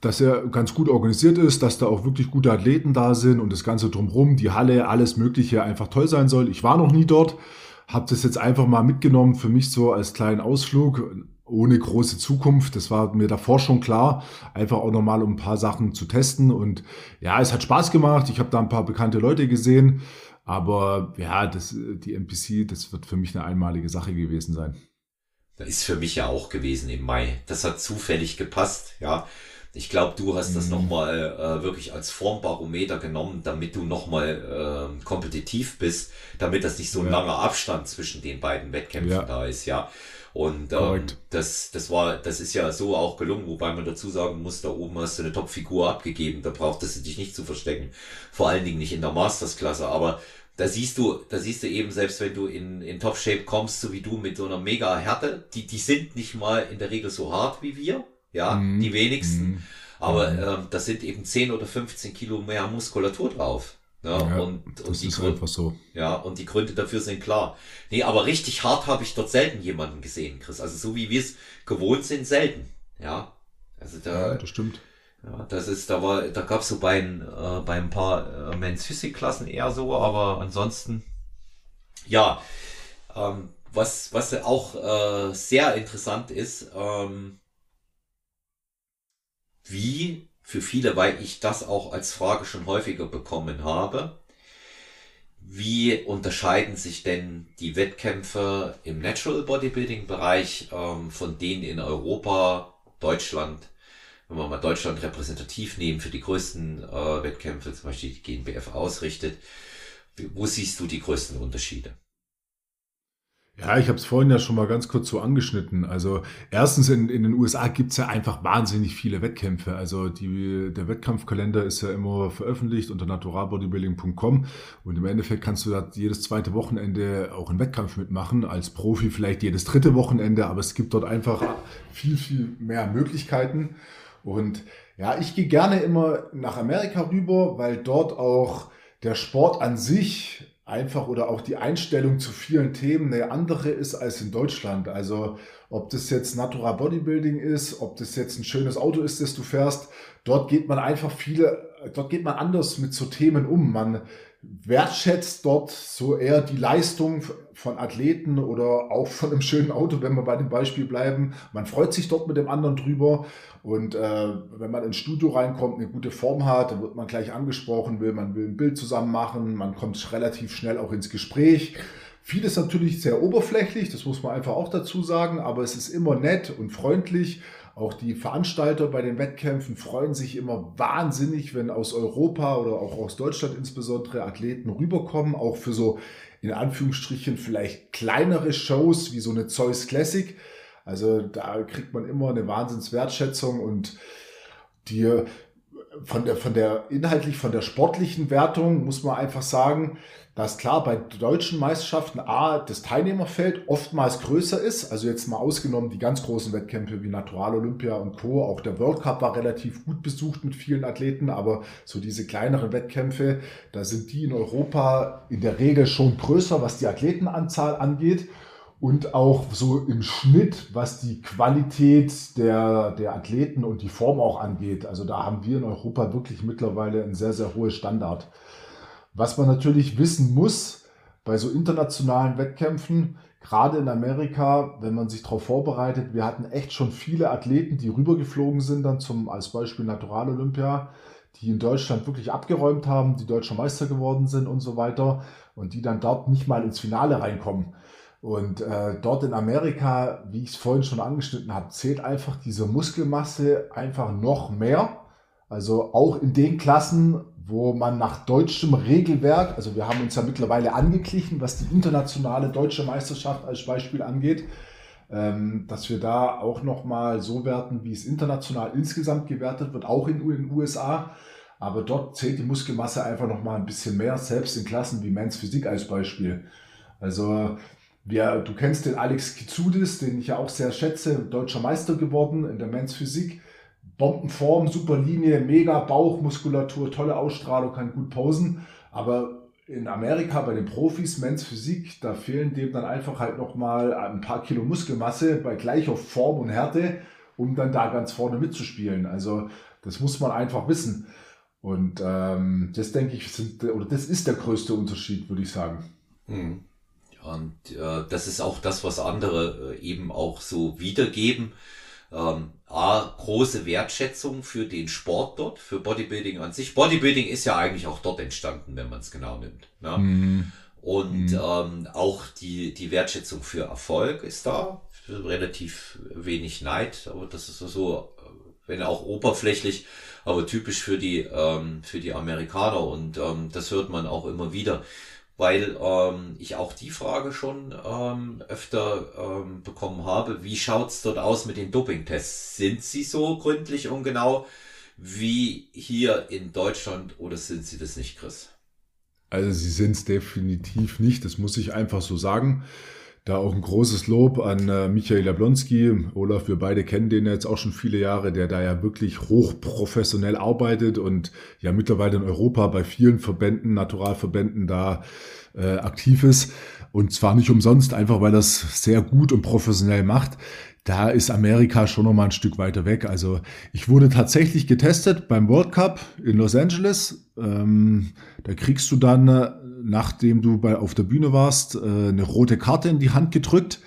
dass er ganz gut organisiert ist, dass da auch wirklich gute Athleten da sind und das Ganze drumherum, die Halle, alles Mögliche einfach toll sein soll. Ich war noch nie dort, habe das jetzt einfach mal mitgenommen für mich so als kleinen Ausflug ohne große Zukunft. Das war mir davor schon klar. Einfach auch nochmal, um ein paar Sachen zu testen. Und ja, es hat Spaß gemacht. Ich habe da ein paar bekannte Leute gesehen. Aber ja, das, die NPC, das wird für mich eine einmalige Sache gewesen sein. Das ist für mich ja auch gewesen im Mai. Das hat zufällig gepasst, ja. Ich glaube, du hast das mhm. nochmal äh, wirklich als Formbarometer genommen, damit du nochmal äh, kompetitiv bist, damit das nicht so ein ja. langer Abstand zwischen den beiden Wettkämpfen ja. da ist, ja. Und ähm, das, das war, das ist ja so auch gelungen, wobei man dazu sagen muss, da oben hast du eine Top-Figur abgegeben, da brauchtest du dich nicht zu verstecken. Vor allen Dingen nicht in der Masters-Klasse, aber da siehst du, da siehst du eben, selbst wenn du in, in Top-Shape kommst, so wie du mit so einer mega Härte, die, die sind nicht mal in der Regel so hart wie wir, ja, mhm. die wenigsten. Mhm. Aber mhm. ähm, das sind eben 10 oder 15 Kilo mehr Muskulatur drauf. Ja, ja, und, und die ist Gründe, einfach so. Ja, und die Gründe dafür sind klar. Nee, aber richtig hart habe ich dort selten jemanden gesehen, Chris. Also so wie wir es gewohnt sind, selten. Ja. Also da. Ja, das stimmt. Ja, das ist, da war, da gab es so bei, äh, bei ein paar äh, Men's Physik Klassen eher so, aber ansonsten, ja, ähm, was, was auch äh, sehr interessant ist, ähm, wie für viele, weil ich das auch als Frage schon häufiger bekommen habe. Wie unterscheiden sich denn die Wettkämpfe im Natural Bodybuilding Bereich ähm, von denen in Europa, Deutschland, wenn wir mal Deutschland repräsentativ nehmen für die größten äh, Wettkämpfe, zum Beispiel die GNBF ausrichtet, wo siehst du die größten Unterschiede? Ja, ich habe es vorhin ja schon mal ganz kurz so angeschnitten. Also erstens in, in den USA gibt's ja einfach wahnsinnig viele Wettkämpfe. Also die, der Wettkampfkalender ist ja immer veröffentlicht unter naturalbodybuilding.com und im Endeffekt kannst du da jedes zweite Wochenende auch einen Wettkampf mitmachen. Als Profi vielleicht jedes dritte Wochenende, aber es gibt dort einfach viel, viel mehr Möglichkeiten. Und ja, ich gehe gerne immer nach Amerika rüber, weil dort auch der Sport an sich einfach oder auch die Einstellung zu vielen Themen eine andere ist als in Deutschland. Also ob das jetzt Natural Bodybuilding ist, ob das jetzt ein schönes Auto ist, das du fährst, dort geht man einfach viele, dort geht man anders mit so Themen um. Man wertschätzt dort so eher die Leistung von Athleten oder auch von einem schönen Auto, wenn wir bei dem Beispiel bleiben. Man freut sich dort mit dem anderen drüber und äh, wenn man ins Studio reinkommt, eine gute Form hat, dann wird man gleich angesprochen, will man will ein Bild zusammen machen, man kommt relativ schnell auch ins Gespräch. Vieles natürlich sehr oberflächlich, das muss man einfach auch dazu sagen, aber es ist immer nett und freundlich auch die Veranstalter bei den Wettkämpfen freuen sich immer wahnsinnig, wenn aus Europa oder auch aus Deutschland insbesondere Athleten rüberkommen, auch für so in Anführungsstrichen vielleicht kleinere Shows wie so eine Zeus Classic. Also da kriegt man immer eine Wahnsinnswertschätzung und die von der, von der inhaltlich, von der sportlichen Wertung muss man einfach sagen, dass klar bei deutschen Meisterschaften A, das Teilnehmerfeld oftmals größer ist. Also jetzt mal ausgenommen die ganz großen Wettkämpfe wie Natural Olympia und Co. Auch der World Cup war relativ gut besucht mit vielen Athleten, aber so diese kleineren Wettkämpfe, da sind die in Europa in der Regel schon größer, was die Athletenanzahl angeht und auch so im Schnitt, was die Qualität der, der Athleten und die Form auch angeht. Also da haben wir in Europa wirklich mittlerweile ein sehr, sehr hohes Standard. Was man natürlich wissen muss bei so internationalen Wettkämpfen, gerade in Amerika, wenn man sich darauf vorbereitet, wir hatten echt schon viele Athleten, die rübergeflogen sind, dann zum als Beispiel Natural Olympia, die in Deutschland wirklich abgeräumt haben, die deutscher Meister geworden sind und so weiter und die dann dort nicht mal ins Finale reinkommen. Und äh, dort in Amerika, wie ich es vorhin schon angeschnitten habe, zählt einfach diese Muskelmasse einfach noch mehr. Also auch in den Klassen, wo man nach deutschem Regelwerk, also wir haben uns ja mittlerweile angeglichen, was die internationale deutsche Meisterschaft als Beispiel angeht, ähm, dass wir da auch nochmal so werten, wie es international insgesamt gewertet wird, auch in den USA. Aber dort zählt die Muskelmasse einfach nochmal ein bisschen mehr, selbst in Klassen wie Men's Physik als Beispiel. Also wir, du kennst den Alex Kitsudis, den ich ja auch sehr schätze, deutscher Meister geworden in der Men's Physik. Bombenform, super Linie, mega Bauchmuskulatur, tolle Ausstrahlung, kann gut posen. Aber in Amerika bei den Profis, Men's Physik, da fehlen dem dann einfach halt nochmal ein paar Kilo Muskelmasse bei gleicher Form und Härte, um dann da ganz vorne mitzuspielen. Also das muss man einfach wissen. Und ähm, das denke ich, sind, oder das ist der größte Unterschied, würde ich sagen. Hm. Und äh, das ist auch das, was andere äh, eben auch so wiedergeben ähm, A, große Wertschätzung für den Sport dort, für Bodybuilding an sich. Bodybuilding ist ja eigentlich auch dort entstanden, wenn man es genau nimmt. Ne? Mhm. Und mhm. ähm, auch die, die Wertschätzung für Erfolg ist da. Relativ wenig Neid, aber das ist so, wenn auch oberflächlich, aber typisch für die, ähm, für die Amerikaner. Und ähm, das hört man auch immer wieder weil ähm, ich auch die Frage schon ähm, öfter ähm, bekommen habe, wie schaut's dort aus mit den Dopingtests? Sind sie so gründlich und genau wie hier in Deutschland oder sind sie das nicht, Chris? Also sie sind es definitiv nicht, das muss ich einfach so sagen. Da auch ein großes Lob an äh, Michael Jablonski. Olaf, wir beide kennen den jetzt auch schon viele Jahre, der da ja wirklich hochprofessionell arbeitet und ja mittlerweile in Europa bei vielen Verbänden, Naturalverbänden da äh, aktiv ist. Und zwar nicht umsonst, einfach weil das sehr gut und professionell macht. Da ist Amerika schon noch mal ein Stück weiter weg. Also ich wurde tatsächlich getestet beim World Cup in Los Angeles. Ähm, da kriegst du dann äh, nachdem du bei, auf der Bühne warst, äh, eine rote Karte in die Hand gedrückt.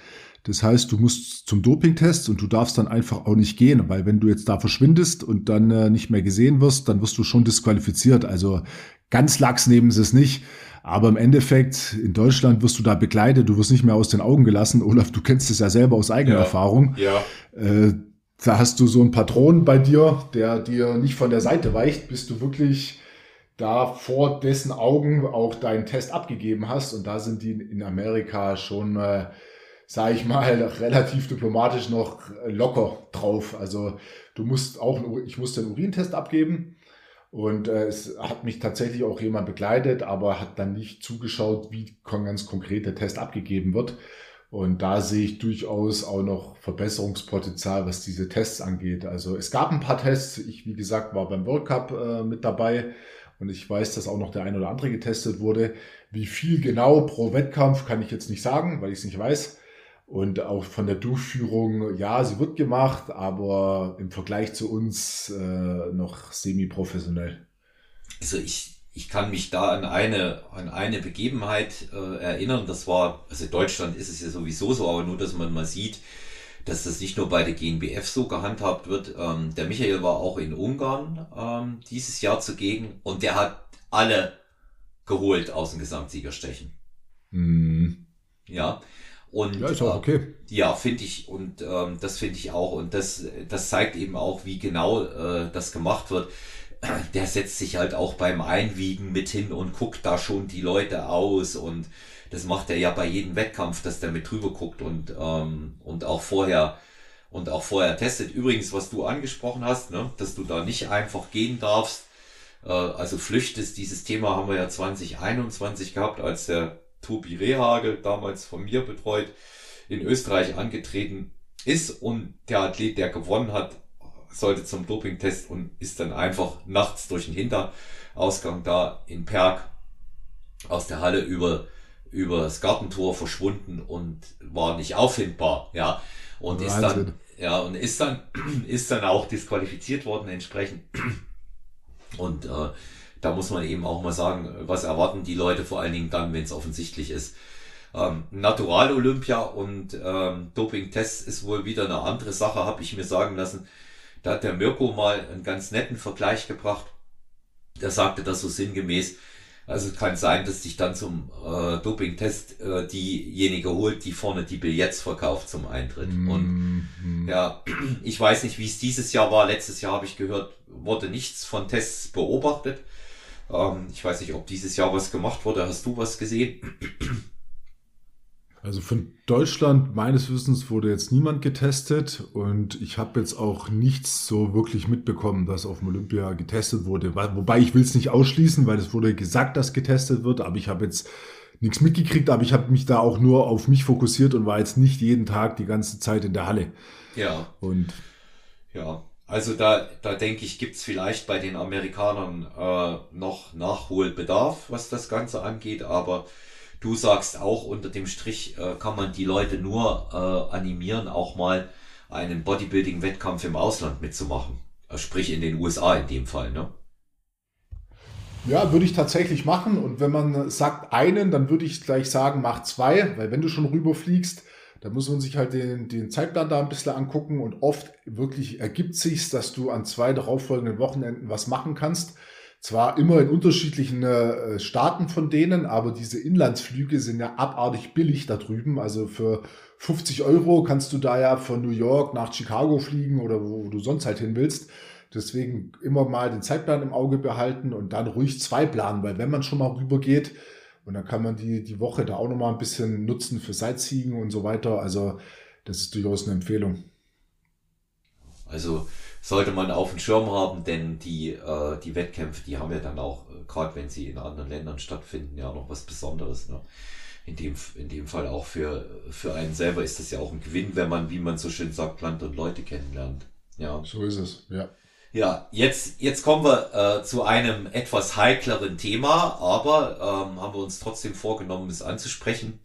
Das heißt, du musst zum Dopingtest und du darfst dann einfach auch nicht gehen, weil wenn du jetzt da verschwindest und dann äh, nicht mehr gesehen wirst, dann wirst du schon disqualifiziert. Also ganz lax nehmen sie es nicht. Aber im Endeffekt, in Deutschland wirst du da begleitet, du wirst nicht mehr aus den Augen gelassen. Olaf, du kennst es ja selber aus eigener ja, Erfahrung. Ja. Äh, da hast du so einen Patron bei dir, der dir nicht von der Seite weicht, bis du wirklich da vor dessen Augen auch deinen Test abgegeben hast. Und da sind die in Amerika schon, äh, sage ich mal, relativ diplomatisch noch locker drauf. Also du musst auch, ich musste einen Urintest abgeben. Und äh, es hat mich tatsächlich auch jemand begleitet, aber hat dann nicht zugeschaut, wie ganz konkret der Test abgegeben wird. Und da sehe ich durchaus auch noch Verbesserungspotenzial, was diese Tests angeht. Also es gab ein paar Tests. Ich, wie gesagt, war beim World Cup äh, mit dabei und ich weiß, dass auch noch der ein oder andere getestet wurde. Wie viel genau pro Wettkampf kann ich jetzt nicht sagen, weil ich es nicht weiß. Und auch von der Durchführung, ja, sie wird gemacht, aber im Vergleich zu uns äh, noch semi-professionell. Also ich, ich kann mich da an eine, an eine Begebenheit äh, erinnern. Das war, also Deutschland ist es ja sowieso so, aber nur, dass man mal sieht, dass das nicht nur bei der GNBF so gehandhabt wird. Ähm, der Michael war auch in Ungarn ähm, dieses Jahr zugegen und der hat alle geholt aus dem Gesamtsiegerstechen. Mhm. Ja. Und, ja, ist auch okay. Äh, ja, finde ich. Und ähm, das finde ich auch. Und das, das zeigt eben auch, wie genau äh, das gemacht wird. Der setzt sich halt auch beim Einwiegen mit hin und guckt da schon die Leute aus. Und das macht er ja bei jedem Wettkampf, dass der mit drüber guckt und, ähm, und auch vorher und auch vorher testet. Übrigens, was du angesprochen hast, ne, dass du da nicht einfach gehen darfst, äh, also flüchtest, dieses Thema haben wir ja 2021 gehabt, als der Tobi Rehagel, damals von mir betreut, in Österreich angetreten ist und der Athlet, der gewonnen hat, sollte zum Dopingtest und ist dann einfach nachts durch den Hinterausgang da in Perg aus der Halle über über das Gartentor verschwunden und war nicht auffindbar, ja. Und Wahnsinn. ist dann, ja, und ist dann, ist dann auch disqualifiziert worden entsprechend. Und äh, da muss man eben auch mal sagen, was erwarten die Leute vor allen Dingen dann, wenn es offensichtlich ist. Ähm, Natural Olympia und ähm, Doping-Tests ist wohl wieder eine andere Sache, habe ich mir sagen lassen. Da hat der Mirko mal einen ganz netten Vergleich gebracht. Der sagte das so sinngemäß. Also es kann sein, dass sich dann zum äh, Doping-Test äh, diejenige holt, die vorne die Billets verkauft zum Eintritt. Mm Und mhm. ja, ich weiß nicht, wie es dieses Jahr war. Letztes Jahr habe ich gehört, wurde nichts von Tests beobachtet. Ähm, ich weiß nicht, ob dieses Jahr was gemacht wurde. Hast du was gesehen? Also von Deutschland meines Wissens wurde jetzt niemand getestet und ich habe jetzt auch nichts so wirklich mitbekommen, dass auf dem Olympia getestet wurde. Wobei ich will es nicht ausschließen, weil es wurde gesagt, dass getestet wird, aber ich habe jetzt nichts mitgekriegt, aber ich habe mich da auch nur auf mich fokussiert und war jetzt nicht jeden Tag die ganze Zeit in der Halle. Ja. Und ja, also da, da denke ich, gibt's vielleicht bei den Amerikanern äh, noch Nachholbedarf, was das Ganze angeht, aber du sagst auch, unter dem Strich äh, kann man die Leute nur äh, animieren, auch mal einen Bodybuilding-Wettkampf im Ausland mitzumachen. Äh, sprich in den USA in dem Fall, ne? Ja, würde ich tatsächlich machen. Und wenn man sagt einen, dann würde ich gleich sagen, mach zwei, weil wenn du schon rüberfliegst, da muss man sich halt den, den Zeitplan da ein bisschen angucken und oft wirklich ergibt sich's, dass du an zwei darauffolgenden Wochenenden was machen kannst. Zwar immer in unterschiedlichen äh, Staaten von denen, aber diese Inlandsflüge sind ja abartig billig da drüben. Also für 50 Euro kannst du da ja von New York nach Chicago fliegen oder wo du sonst halt hin willst. Deswegen immer mal den Zeitplan im Auge behalten und dann ruhig zwei planen, weil wenn man schon mal rübergeht, und dann kann man die, die Woche da auch nochmal ein bisschen nutzen für Sightseeing und so weiter. Also das ist durchaus eine Empfehlung. Also sollte man auf dem Schirm haben, denn die, äh, die Wettkämpfe, die haben ja dann auch, äh, gerade wenn sie in anderen Ländern stattfinden, ja noch was Besonderes. Ne? In, dem, in dem Fall auch für, für einen selber ist das ja auch ein Gewinn, wenn man, wie man so schön sagt, Land und Leute kennenlernt. Ja. So ist es, ja. Ja, jetzt, jetzt kommen wir äh, zu einem etwas heikleren Thema, aber ähm, haben wir uns trotzdem vorgenommen, es anzusprechen.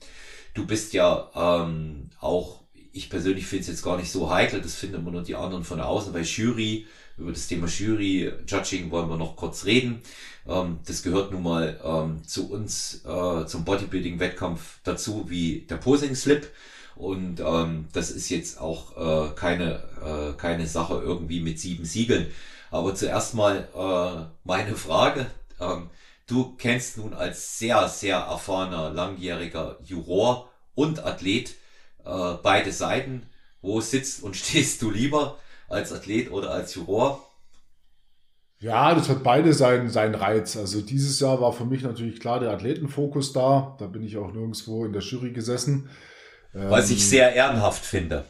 Du bist ja ähm, auch, ich persönlich finde es jetzt gar nicht so heikel, das finden immer nur die anderen von außen, weil Jury, über das Thema Jury, Judging wollen wir noch kurz reden. Ähm, das gehört nun mal ähm, zu uns, äh, zum Bodybuilding-Wettkampf dazu, wie der Posing-Slip. Und ähm, das ist jetzt auch äh, keine, äh, keine Sache irgendwie mit sieben Siegeln. Aber zuerst mal äh, meine Frage. Ähm, du kennst nun als sehr, sehr erfahrener, langjähriger Juror und Athlet äh, beide Seiten. Wo sitzt und stehst du lieber als Athlet oder als Juror? Ja, das hat beide seinen, seinen Reiz. Also dieses Jahr war für mich natürlich klar der Athletenfokus da. Da bin ich auch nirgendwo in der Jury gesessen. Was ähm, ich sehr ehrenhaft finde.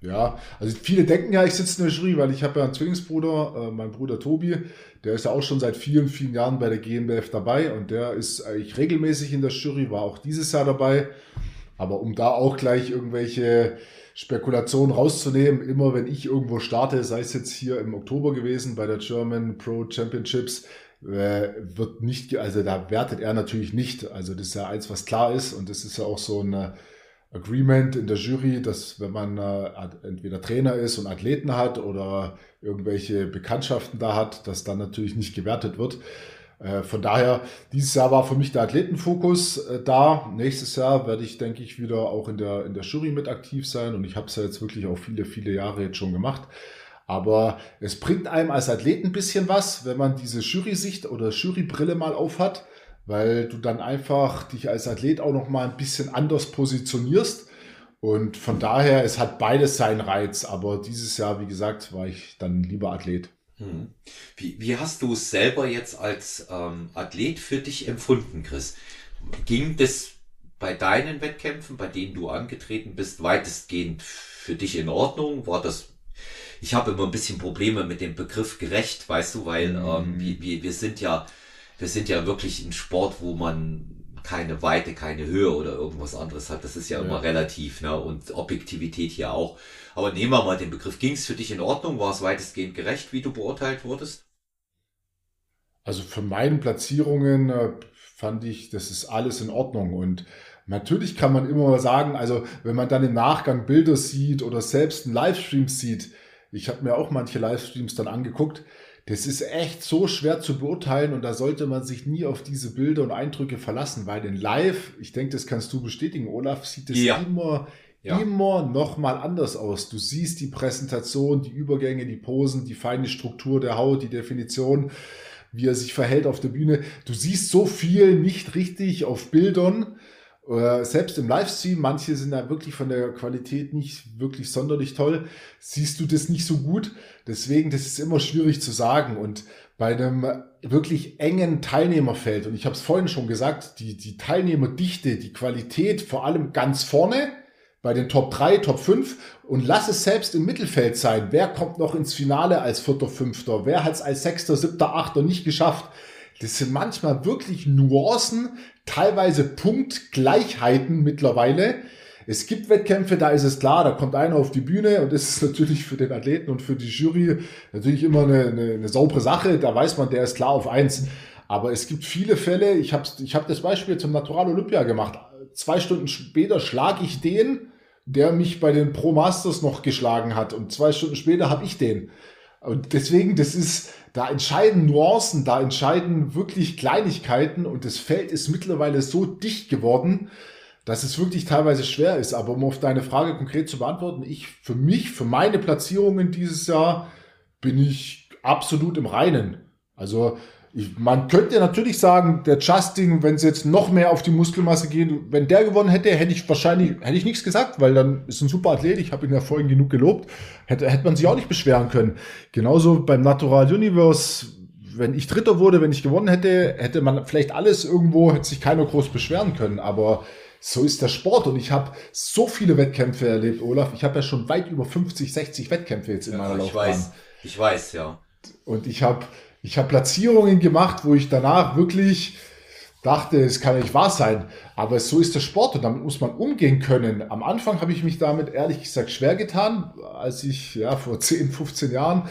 Ja, also viele denken ja, ich sitze in der Jury, weil ich habe ja einen Zwillingsbruder, äh, mein Bruder Tobi, der ist ja auch schon seit vielen, vielen Jahren bei der GmbF dabei und der ist eigentlich regelmäßig in der Jury, war auch dieses Jahr dabei. Aber um da auch gleich irgendwelche Spekulationen rauszunehmen, immer wenn ich irgendwo starte, sei es jetzt hier im Oktober gewesen bei der German Pro Championships, äh, wird nicht, also da wertet er natürlich nicht. Also das ist ja eins, was klar ist und das ist ja auch so ein Agreement in der Jury, dass wenn man äh, entweder Trainer ist und Athleten hat oder irgendwelche Bekanntschaften da hat, dass dann natürlich nicht gewertet wird. Äh, von daher, dieses Jahr war für mich der Athletenfokus äh, da. Nächstes Jahr werde ich, denke ich, wieder auch in der, in der Jury mit aktiv sein und ich habe es ja jetzt wirklich auch viele, viele Jahre jetzt schon gemacht. Aber es bringt einem als Athlet ein bisschen was, wenn man diese Jury-Sicht oder Jurybrille mal aufhat, weil du dann einfach dich als Athlet auch noch mal ein bisschen anders positionierst. Und von daher, es hat beides seinen Reiz. Aber dieses Jahr, wie gesagt, war ich dann lieber Athlet. Hm. Wie, wie hast du es selber jetzt als ähm, Athlet für dich empfunden, Chris? Ging das bei deinen Wettkämpfen, bei denen du angetreten bist, weitestgehend für dich in Ordnung? War das ich habe immer ein bisschen Probleme mit dem Begriff gerecht, weißt du, weil mhm. ähm, wir, wir, wir sind ja, wir sind ja wirklich ein Sport, wo man keine Weite, keine Höhe oder irgendwas anderes hat. Das ist ja, ja. immer relativ, ne? Und Objektivität hier auch. Aber nehmen wir mal den Begriff. Ging es für dich in Ordnung? War es weitestgehend gerecht, wie du beurteilt wurdest? Also für meine Platzierungen äh, fand ich, das ist alles in Ordnung. Und natürlich kann man immer sagen, also wenn man dann im Nachgang Bilder sieht oder selbst einen Livestream sieht, ich habe mir auch manche Livestreams dann angeguckt. Das ist echt so schwer zu beurteilen und da sollte man sich nie auf diese Bilder und Eindrücke verlassen, weil in Live, ich denke, das kannst du bestätigen, Olaf, sieht es ja. immer, ja. immer noch mal anders aus. Du siehst die Präsentation, die Übergänge, die Posen, die feine Struktur der Haut, die Definition, wie er sich verhält auf der Bühne. Du siehst so viel nicht richtig auf Bildern oder selbst im Livestream, manche sind ja wirklich von der Qualität nicht wirklich sonderlich toll, siehst du das nicht so gut. Deswegen, das ist immer schwierig zu sagen. Und bei einem wirklich engen Teilnehmerfeld, und ich habe es vorhin schon gesagt, die, die Teilnehmerdichte, die Qualität vor allem ganz vorne, bei den Top 3, Top 5 und lass es selbst im Mittelfeld sein. Wer kommt noch ins Finale als Vierter, Fünfter? Wer hat es als Sechster, Siebter, Achter nicht geschafft? Das sind manchmal wirklich Nuancen, teilweise Punktgleichheiten mittlerweile. Es gibt Wettkämpfe, da ist es klar, da kommt einer auf die Bühne und das ist natürlich für den Athleten und für die Jury natürlich immer eine, eine, eine saubere Sache. Da weiß man, der ist klar auf eins. Aber es gibt viele Fälle, ich habe ich hab das Beispiel zum Natural Olympia gemacht. Zwei Stunden später schlage ich den, der mich bei den Pro Masters noch geschlagen hat. Und zwei Stunden später habe ich den. Und deswegen, das ist, da entscheiden Nuancen, da entscheiden wirklich Kleinigkeiten und das Feld ist mittlerweile so dicht geworden, dass es wirklich teilweise schwer ist. Aber um auf deine Frage konkret zu beantworten, ich für mich, für meine Platzierungen dieses Jahr bin ich absolut im Reinen. Also ich, man könnte natürlich sagen, der Justin, wenn sie jetzt noch mehr auf die Muskelmasse gehen, wenn der gewonnen hätte, hätte ich wahrscheinlich hätte ich nichts gesagt, weil dann ist ein super Athlet. Ich habe ihn ja vorhin genug gelobt. Hätte, hätte man sich auch nicht beschweren können. Genauso beim Natural Universe, wenn ich Dritter wurde, wenn ich gewonnen hätte, hätte man vielleicht alles irgendwo, hätte sich keiner groß beschweren können. Aber so ist der Sport und ich habe so viele Wettkämpfe erlebt, Olaf. Ich habe ja schon weit über 50, 60 Wettkämpfe jetzt in ja, meiner Laufbahn. Ich weiß, ich weiß, ja. Und ich habe ich habe Platzierungen gemacht, wo ich danach wirklich dachte, es kann nicht wahr sein. Aber so ist der Sport und damit muss man umgehen können. Am Anfang habe ich mich damit ehrlich gesagt schwer getan, als ich ja vor 10, 15 Jahren.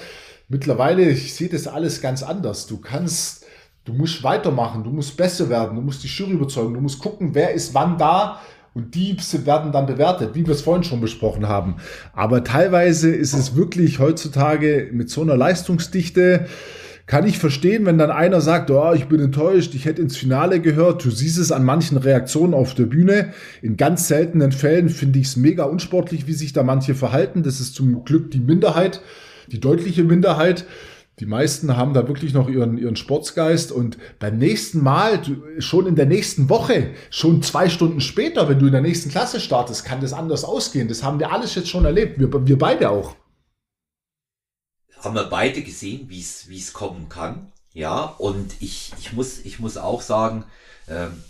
Mittlerweile, ich sehe das alles ganz anders. Du kannst, du musst weitermachen, du musst besser werden, du musst die Jury überzeugen, du musst gucken, wer ist wann da. Und die werden dann bewertet, wie wir es vorhin schon besprochen haben. Aber teilweise ist es wirklich heutzutage mit so einer Leistungsdichte, kann ich verstehen, wenn dann einer sagt, oh, ich bin enttäuscht, ich hätte ins Finale gehört. Du siehst es an manchen Reaktionen auf der Bühne. In ganz seltenen Fällen finde ich es mega unsportlich, wie sich da manche verhalten. Das ist zum Glück die Minderheit, die deutliche Minderheit. Die meisten haben da wirklich noch ihren, ihren Sportsgeist und beim nächsten Mal, schon in der nächsten Woche, schon zwei Stunden später, wenn du in der nächsten Klasse startest, kann das anders ausgehen. Das haben wir alles jetzt schon erlebt, wir, wir beide auch haben wir beide gesehen, wie es wie es kommen kann. Ja, und ich, ich, muss, ich muss auch sagen, ähm,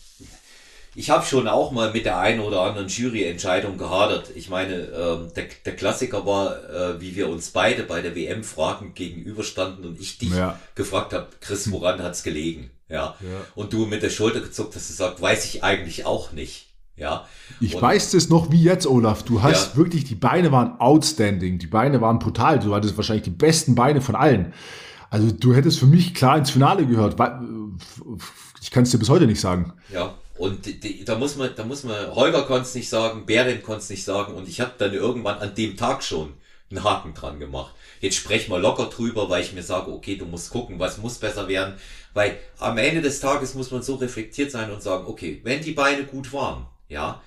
ich habe schon auch mal mit der einen oder anderen Juryentscheidung gehadert. Ich meine, ähm, der, der Klassiker war, äh, wie wir uns beide bei der WM fragen gegenüberstanden und ich dich ja. gefragt habe, Chris, woran hat's gelegen? Ja. ja. Und du mit der Schulter gezuckt hast gesagt, weiß ich eigentlich auch nicht. Ja. Ich und, weiß es noch wie jetzt, Olaf. Du hast ja. wirklich, die Beine waren outstanding. Die Beine waren brutal. Du hattest wahrscheinlich die besten Beine von allen. Also du hättest für mich klar ins Finale gehört. Ich kann es dir bis heute nicht sagen. Ja, und die, da muss man, da muss man, Holger konnte es nicht sagen, Berin konnte es nicht sagen und ich habe dann irgendwann an dem Tag schon einen Haken dran gemacht. Jetzt sprech mal locker drüber, weil ich mir sage, okay, du musst gucken, was muss besser werden, weil am Ende des Tages muss man so reflektiert sein und sagen, okay, wenn die Beine gut waren, ja,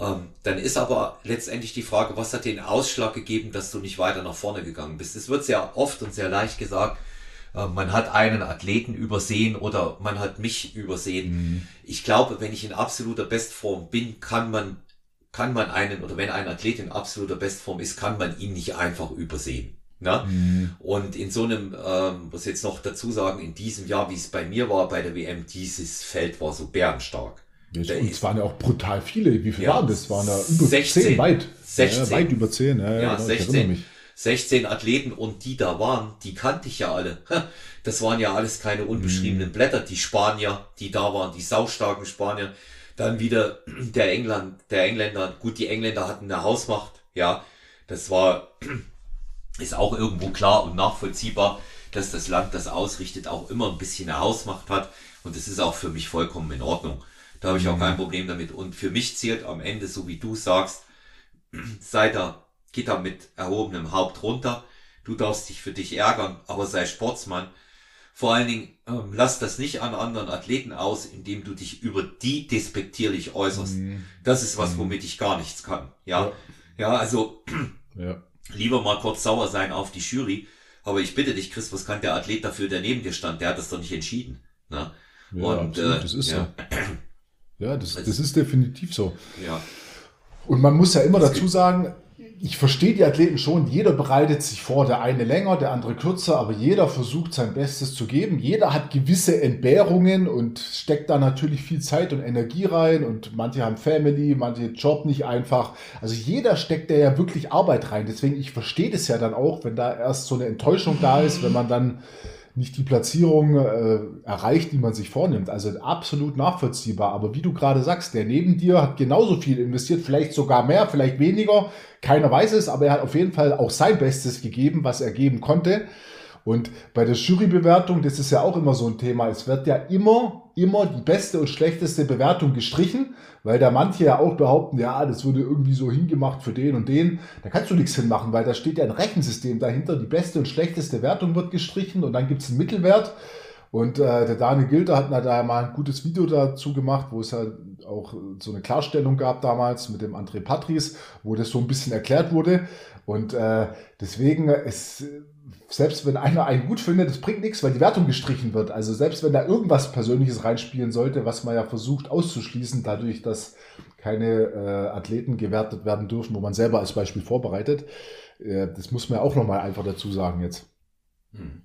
ähm, dann ist aber letztendlich die Frage, was hat den Ausschlag gegeben, dass du nicht weiter nach vorne gegangen bist. Es wird sehr oft und sehr leicht gesagt, äh, man hat einen Athleten übersehen oder man hat mich übersehen. Mhm. Ich glaube, wenn ich in absoluter Bestform bin, kann man, kann man einen, oder wenn ein Athlet in absoluter Bestform ist, kann man ihn nicht einfach übersehen. Ne? Mhm. Und in so einem, ähm, muss jetzt noch dazu sagen, in diesem Jahr, wie es bei mir war bei der WM, dieses Feld war so bärenstark. Und es waren ja auch brutal viele. Wie viele ja, waren das? Waren da über 16, 10 weit. 16. Ja, weit über 10. Ja, ja genau, 16. 16 Athleten und die da waren, die kannte ich ja alle. Das waren ja alles keine unbeschriebenen mhm. Blätter. Die Spanier, die da waren, die saustarken Spanier. Dann wieder der England, der Engländer. Gut, die Engländer hatten eine Hausmacht. Ja, das war, ist auch irgendwo klar und nachvollziehbar, dass das Land das ausrichtet, auch immer ein bisschen eine Hausmacht hat. Und das ist auch für mich vollkommen in Ordnung. Da habe ich auch kein. Problem damit. Und für mich zählt am Ende, so wie du sagst, sei da, geht da mit erhobenem Haupt runter. Du darfst dich für dich ärgern, aber sei Sportsmann. Vor allen Dingen, ähm, lass das nicht an anderen Athleten aus, indem du dich über die despektierlich äußerst. Mhm. Das ist was, mhm. womit ich gar nichts kann. Ja, ja, ja also ja. lieber mal kurz sauer sein auf die Jury. Aber ich bitte dich, Chris, was kann der Athlet dafür, der neben dir stand? Der hat das doch nicht entschieden. Ne? Ja, Und, absolut, äh, das ist ja. so. Ja, das, das ist definitiv so. Ja. Und man muss ja immer dazu sagen, ich verstehe die Athleten schon, jeder bereitet sich vor, der eine länger, der andere kürzer, aber jeder versucht sein Bestes zu geben. Jeder hat gewisse Entbehrungen und steckt da natürlich viel Zeit und Energie rein und manche haben Family, manche Job nicht einfach. Also jeder steckt da ja wirklich Arbeit rein. Deswegen, ich verstehe das ja dann auch, wenn da erst so eine Enttäuschung da ist, wenn man dann nicht die Platzierung äh, erreicht, die man sich vornimmt. Also absolut nachvollziehbar. Aber wie du gerade sagst, der neben dir hat genauso viel investiert, vielleicht sogar mehr, vielleicht weniger. Keiner weiß es, aber er hat auf jeden Fall auch sein Bestes gegeben, was er geben konnte. Und bei der Jurybewertung, das ist ja auch immer so ein Thema, es wird ja immer, immer die beste und schlechteste Bewertung gestrichen, weil da manche ja auch behaupten, ja, das wurde irgendwie so hingemacht für den und den. Da kannst du nichts hinmachen, weil da steht ja ein Rechensystem dahinter. Die beste und schlechteste Wertung wird gestrichen und dann gibt es einen Mittelwert. Und äh, der Daniel Gilder hat da mal ein gutes Video dazu gemacht, wo es ja auch so eine Klarstellung gab damals mit dem André Patris, wo das so ein bisschen erklärt wurde. Und äh, deswegen ist selbst wenn einer einen gut findet, das bringt nichts, weil die Wertung gestrichen wird. Also selbst wenn da irgendwas Persönliches reinspielen sollte, was man ja versucht auszuschließen, dadurch, dass keine äh, Athleten gewertet werden dürfen, wo man selber als Beispiel vorbereitet, äh, das muss man ja auch nochmal einfach dazu sagen jetzt. Hm.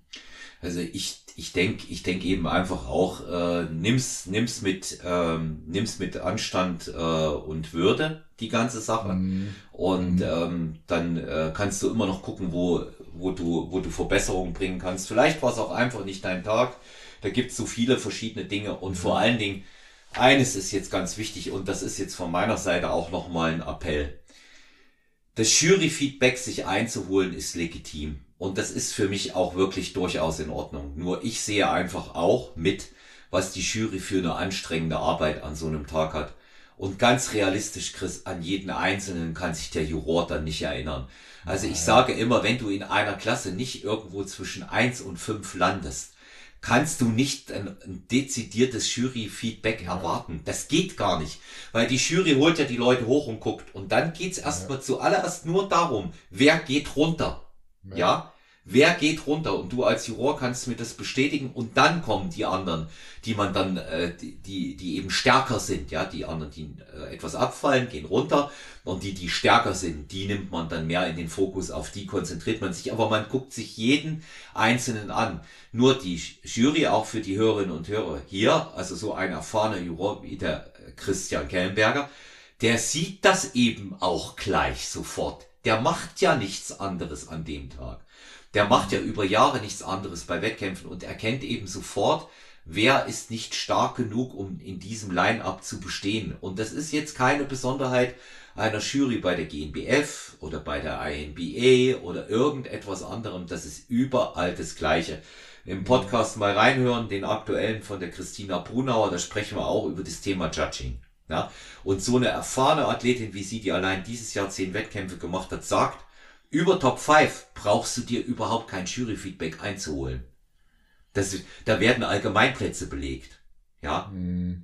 Also ich, ich denke ich denk eben einfach auch, äh, nimm's, nimm's, mit, ähm, nimm's mit Anstand äh, und Würde, die ganze Sache. Mhm. Und mhm. ähm, dann äh, kannst du immer noch gucken, wo, wo, du, wo du Verbesserungen bringen kannst. Vielleicht war es auch einfach nicht dein Tag. Da gibt es so viele verschiedene Dinge. Und mhm. vor allen Dingen, eines ist jetzt ganz wichtig und das ist jetzt von meiner Seite auch nochmal ein Appell. Das Jury-Feedback sich einzuholen ist legitim. Und das ist für mich auch wirklich durchaus in Ordnung. Nur ich sehe einfach auch mit, was die Jury für eine anstrengende Arbeit an so einem Tag hat. Und ganz realistisch, Chris, an jeden Einzelnen kann sich der Juror dann nicht erinnern. Also ich sage immer, wenn du in einer Klasse nicht irgendwo zwischen eins und fünf landest, kannst du nicht ein, ein dezidiertes Jury-Feedback erwarten. Das geht gar nicht. Weil die Jury holt ja die Leute hoch und guckt. Und dann geht's erstmal ja. zuallererst nur darum, wer geht runter. ja? ja? Wer geht runter? Und du als Juror kannst mir das bestätigen. Und dann kommen die anderen, die man dann, äh, die, die eben stärker sind, ja, die anderen, die äh, etwas abfallen, gehen runter. Und die, die stärker sind, die nimmt man dann mehr in den Fokus, auf die konzentriert man sich, aber man guckt sich jeden einzelnen an. Nur die Jury, auch für die Hörerinnen und Hörer hier, also so ein erfahrener Juror wie der Christian Kellenberger, der sieht das eben auch gleich sofort. Der macht ja nichts anderes an dem Tag der macht ja über Jahre nichts anderes bei Wettkämpfen und erkennt eben sofort, wer ist nicht stark genug, um in diesem Line-up zu bestehen. Und das ist jetzt keine Besonderheit einer Jury bei der GNBF oder bei der INBA oder irgendetwas anderem. Das ist überall das Gleiche. Im Podcast mal reinhören, den aktuellen von der Christina Brunauer, da sprechen wir auch über das Thema Judging. Ja? Und so eine erfahrene Athletin wie sie, die allein dieses Jahr zehn Wettkämpfe gemacht hat, sagt, über Top 5 brauchst du dir überhaupt kein Jury-Feedback einzuholen. Das, da werden Allgemeinplätze belegt. Ja. Hm.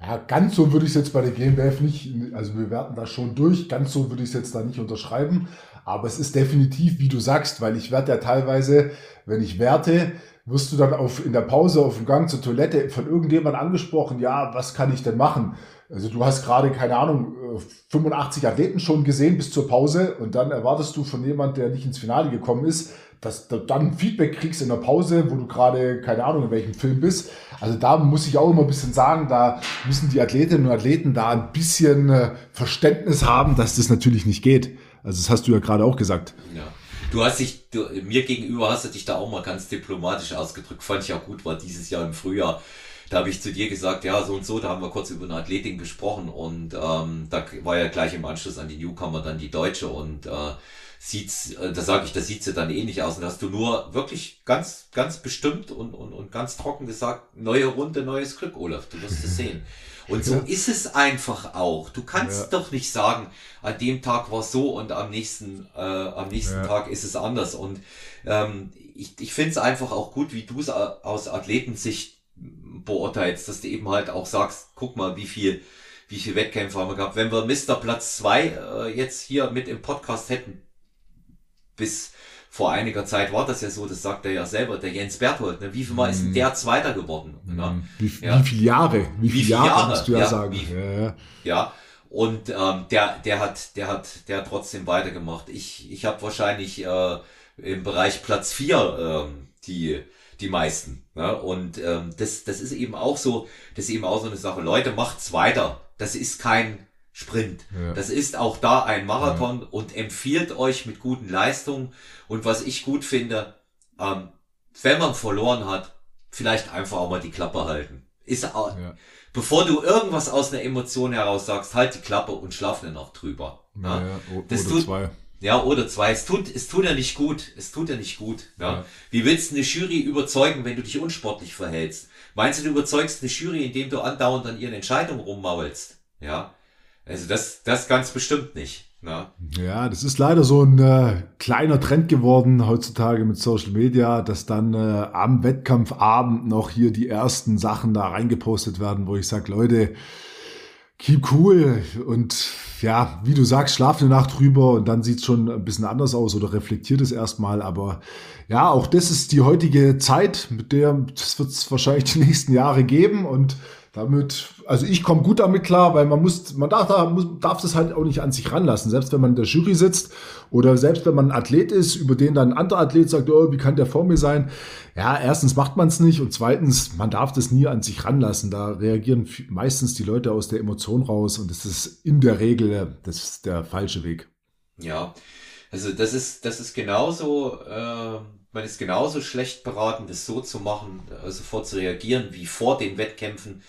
Ja, ganz so würde ich es jetzt bei der GmbF nicht, also wir werten das schon durch, ganz so würde ich es jetzt da nicht unterschreiben, aber es ist definitiv, wie du sagst, weil ich werde ja teilweise, wenn ich werte, wirst du dann auf, in der Pause auf dem Gang zur Toilette von irgendjemand angesprochen, ja, was kann ich denn machen? Also du hast gerade, keine Ahnung, 85 äh, Athleten schon gesehen bis zur Pause und dann erwartest du von jemand, der nicht ins Finale gekommen ist, dass du dann Feedback kriegst in der Pause, wo du gerade, keine Ahnung, in welchem Film bist. Also da muss ich auch immer ein bisschen sagen, da müssen die Athletinnen und Athleten da ein bisschen äh, Verständnis haben, dass das natürlich nicht geht. Also das hast du ja gerade auch gesagt. Ja. Du hast dich, du, mir gegenüber hast du dich da auch mal ganz diplomatisch ausgedrückt. Fand ich auch gut, war dieses Jahr im Frühjahr. Da habe ich zu dir gesagt, ja, so und so, da haben wir kurz über eine Athletin gesprochen und ähm, da war ja gleich im Anschluss an die Newcomer dann die Deutsche und äh, sieht's, äh, da sage ich, da sieht sie dann ähnlich aus. Und hast du nur wirklich ganz, ganz bestimmt und, und, und ganz trocken gesagt, neue Runde, neues Glück, Olaf, du wirst es sehen. Und so ja. ist es einfach auch. Du kannst ja. doch nicht sagen, an dem Tag war es so und am nächsten, äh, am nächsten ja. Tag ist es anders. Und ähm, ich, ich finde es einfach auch gut, wie du es aus Athletensicht beurteilst, dass du eben halt auch sagst, guck mal, wie viel, wie viel Wettkämpfe haben wir gehabt. Wenn wir Mr. Platz zwei äh, jetzt hier mit im Podcast hätten, bis vor einiger Zeit war das ja so, das sagt er ja selber, der Jens Berthold, ne? wie viel Mal ist denn der Zweiter geworden? Ne? Wie, ja. wie viele Jahre? Wie, wie viele Jahre, Jahre musst du ja, ja sagen? Wie, ja, ja. Und ähm, der, der hat, der hat, der hat trotzdem weitergemacht. Ich, ich habe wahrscheinlich äh, im Bereich Platz vier ähm, die, die meisten. Ne? Und ähm, das, das ist eben auch so, das ist eben auch so eine Sache. Leute, macht's weiter. Das ist kein Sprint. Ja. Das ist auch da ein Marathon ja. und empfiehlt euch mit guten Leistungen. Und was ich gut finde, ähm, wenn man verloren hat, vielleicht einfach auch mal die Klappe halten. Ist auch, ja. bevor du irgendwas aus einer Emotion heraus sagst, halt die Klappe und schlaf eine Nacht drüber. Ja, ja. das tut, zwei. Ja, oder zwei. Es tut, es tut ja nicht gut. Es tut ja nicht gut. Ja. ja. Wie willst du eine Jury überzeugen, wenn du dich unsportlich verhältst? Meinst du, du überzeugst eine Jury, indem du andauernd an ihren Entscheidungen rummaulst? Ja. Also das, das ganz bestimmt nicht. Na? Ja, das ist leider so ein äh, kleiner Trend geworden heutzutage mit Social Media, dass dann äh, am Wettkampfabend noch hier die ersten Sachen da reingepostet werden, wo ich sage, Leute, keep cool und ja, wie du sagst, schlaf eine Nacht drüber und dann sieht's schon ein bisschen anders aus oder reflektiert es erstmal. Aber ja, auch das ist die heutige Zeit, mit der das wird es wahrscheinlich die nächsten Jahre geben und damit, also ich komme gut damit klar, weil man muss, man darf, da, muss, darf das halt auch nicht an sich ranlassen. Selbst wenn man in der Jury sitzt oder selbst wenn man ein Athlet ist, über den dann ein anderer Athlet sagt, oh, wie kann der vor mir sein? Ja, erstens macht man es nicht und zweitens, man darf das nie an sich ranlassen. Da reagieren meistens die Leute aus der Emotion raus und das ist in der Regel das ist der falsche Weg. Ja, also das ist, das ist genauso, äh, man ist genauso schlecht beraten, das so zu machen, äh, sofort zu reagieren, wie vor den Wettkämpfen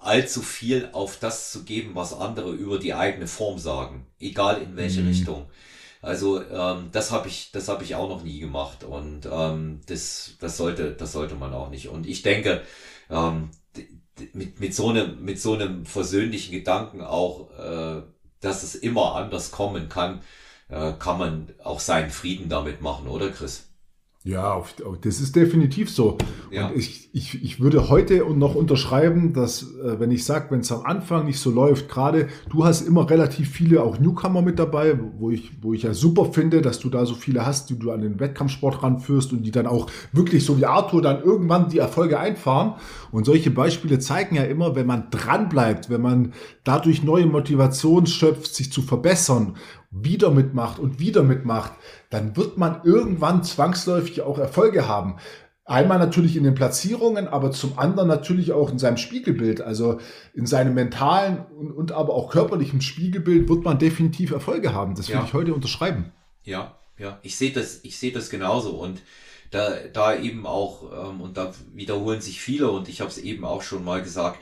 allzu viel auf das zu geben, was andere über die eigene Form sagen, egal in welche mhm. Richtung. Also ähm, das habe ich, das habe ich auch noch nie gemacht und ähm, das, das sollte, das sollte man auch nicht. Und ich denke, ähm, mit mit so einem, mit so einem versöhnlichen Gedanken auch, äh, dass es immer anders kommen kann, äh, kann man auch seinen Frieden damit machen, oder Chris? Ja, das ist definitiv so. Ja. Und ich, ich, ich würde heute noch unterschreiben, dass, äh, wenn ich sage, wenn es am Anfang nicht so läuft, gerade du hast immer relativ viele auch Newcomer mit dabei, wo ich, wo ich ja super finde, dass du da so viele hast, die du an den Wettkampfsport ranführst und die dann auch wirklich so wie Arthur dann irgendwann die Erfolge einfahren. Und solche Beispiele zeigen ja immer, wenn man dranbleibt, wenn man dadurch neue Motivation schöpft, sich zu verbessern wieder mitmacht und wieder mitmacht, dann wird man irgendwann zwangsläufig auch Erfolge haben. Einmal natürlich in den Platzierungen, aber zum anderen natürlich auch in seinem Spiegelbild. Also in seinem mentalen und, und aber auch körperlichen Spiegelbild wird man definitiv Erfolge haben. Das ja. würde ich heute unterschreiben. Ja, ja, ich sehe das, ich sehe das genauso und da, da eben auch, ähm, und da wiederholen sich viele und ich habe es eben auch schon mal gesagt,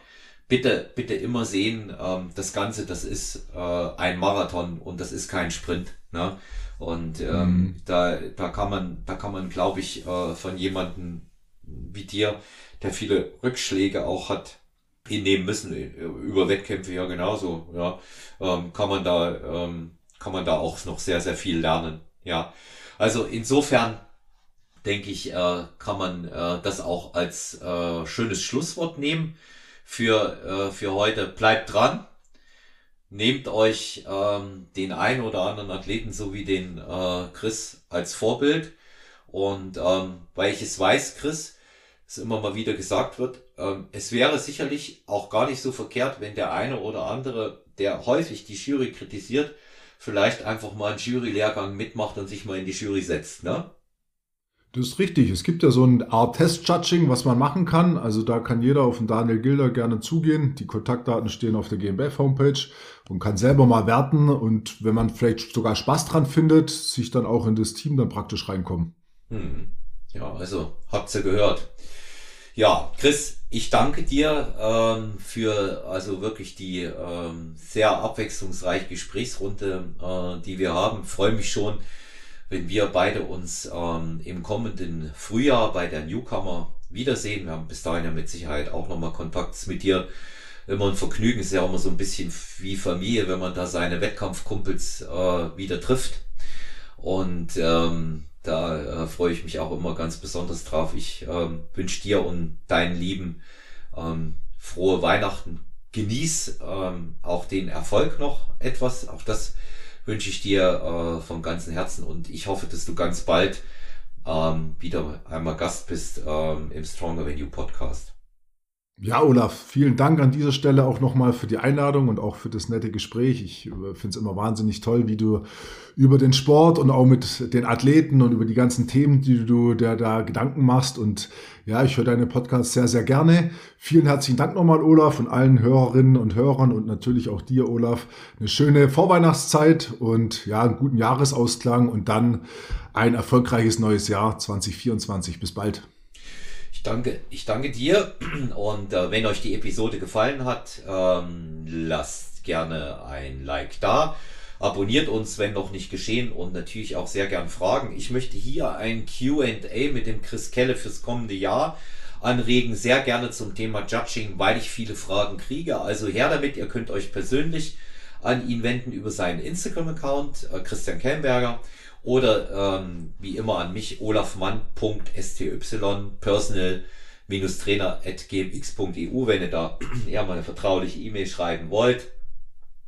bitte, bitte immer sehen, ähm, das Ganze, das ist äh, ein Marathon und das ist kein Sprint. Ne? Und ähm, mhm. da, da kann man, da kann man, glaube ich, äh, von jemandem wie dir, der viele Rückschläge auch hat, hinnehmen müssen, über Wettkämpfe ja genauso, ja, ähm, kann man da, ähm, kann man da auch noch sehr, sehr viel lernen. Ja. Also insofern denke ich, äh, kann man äh, das auch als äh, schönes Schlusswort nehmen für, äh, für heute. Bleibt dran nehmt euch ähm, den einen oder anderen Athleten sowie den äh, Chris als Vorbild. Und ähm, weil ich es weiß, Chris, es immer mal wieder gesagt wird, ähm, es wäre sicherlich auch gar nicht so verkehrt, wenn der eine oder andere, der häufig die Jury kritisiert, vielleicht einfach mal einen Jury-Lehrgang mitmacht und sich mal in die Jury setzt. Ne? Das ist richtig. Es gibt ja so eine Art Test-Judging, was man machen kann. Also da kann jeder auf den Daniel Gilder gerne zugehen. Die Kontaktdaten stehen auf der GmbF-Homepage und kann selber mal werten und wenn man vielleicht sogar Spaß dran findet, sich dann auch in das Team dann praktisch reinkommen. Hm. Ja, also habt ihr gehört. Ja, Chris, ich danke dir ähm, für also wirklich die ähm, sehr abwechslungsreiche Gesprächsrunde, äh, die wir haben. Freue mich schon, wenn wir beide uns ähm, im kommenden Frühjahr bei der Newcomer wiedersehen. Wir haben bis dahin ja mit Sicherheit auch nochmal Kontakt mit dir. Immer ein Vergnügen, ist ja auch immer so ein bisschen wie Familie, wenn man da seine Wettkampfkumpels äh, wieder trifft. Und ähm, da äh, freue ich mich auch immer ganz besonders drauf. Ich ähm, wünsche dir und deinen Lieben ähm, frohe Weihnachten. Genieß ähm, auch den Erfolg noch etwas. Auch das wünsche ich dir äh, vom ganzen Herzen und ich hoffe, dass du ganz bald ähm, wieder einmal Gast bist ähm, im Stronger Venue Podcast. Ja, Olaf, vielen Dank an dieser Stelle auch nochmal für die Einladung und auch für das nette Gespräch. Ich äh, finde es immer wahnsinnig toll, wie du über den Sport und auch mit den Athleten und über die ganzen Themen, die du dir da Gedanken machst. Und ja, ich höre deine Podcasts sehr, sehr gerne. Vielen herzlichen Dank nochmal, Olaf, und allen Hörerinnen und Hörern und natürlich auch dir, Olaf. Eine schöne Vorweihnachtszeit und ja, einen guten Jahresausklang und dann ein erfolgreiches neues Jahr 2024. Bis bald. Ich danke, ich danke dir und äh, wenn euch die Episode gefallen hat, ähm, lasst gerne ein Like da. Abonniert uns, wenn noch nicht geschehen und natürlich auch sehr gern Fragen. Ich möchte hier ein Q&A mit dem Chris Kelle fürs kommende Jahr anregen, sehr gerne zum Thema Judging, weil ich viele Fragen kriege. Also her damit, ihr könnt euch persönlich an ihn wenden über seinen Instagram-Account, äh, Christian Kellenberger oder ähm, wie immer an mich olafmann.sty personal trainer.gmx.eu, wenn ihr da eher mal eine vertrauliche E-Mail schreiben wollt.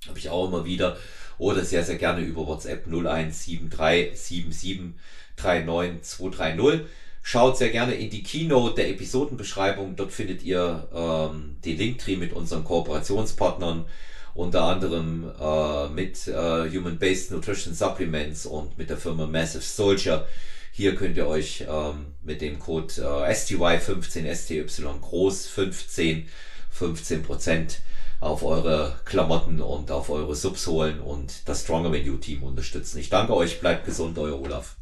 Habe ich auch immer wieder. Oder sehr, sehr gerne über WhatsApp 01737739230. Schaut sehr gerne in die Keynote der Episodenbeschreibung. Dort findet ihr ähm, den Linktree mit unseren Kooperationspartnern unter anderem äh, mit äh, Human-Based Nutrition Supplements und mit der Firma Massive Soldier. Hier könnt ihr euch ähm, mit dem Code äh, STY15 STY groß 15 15% auf eure Klamotten und auf eure Subs holen und das Stronger Menu Team unterstützen. Ich danke euch, bleibt gesund, euer Olaf.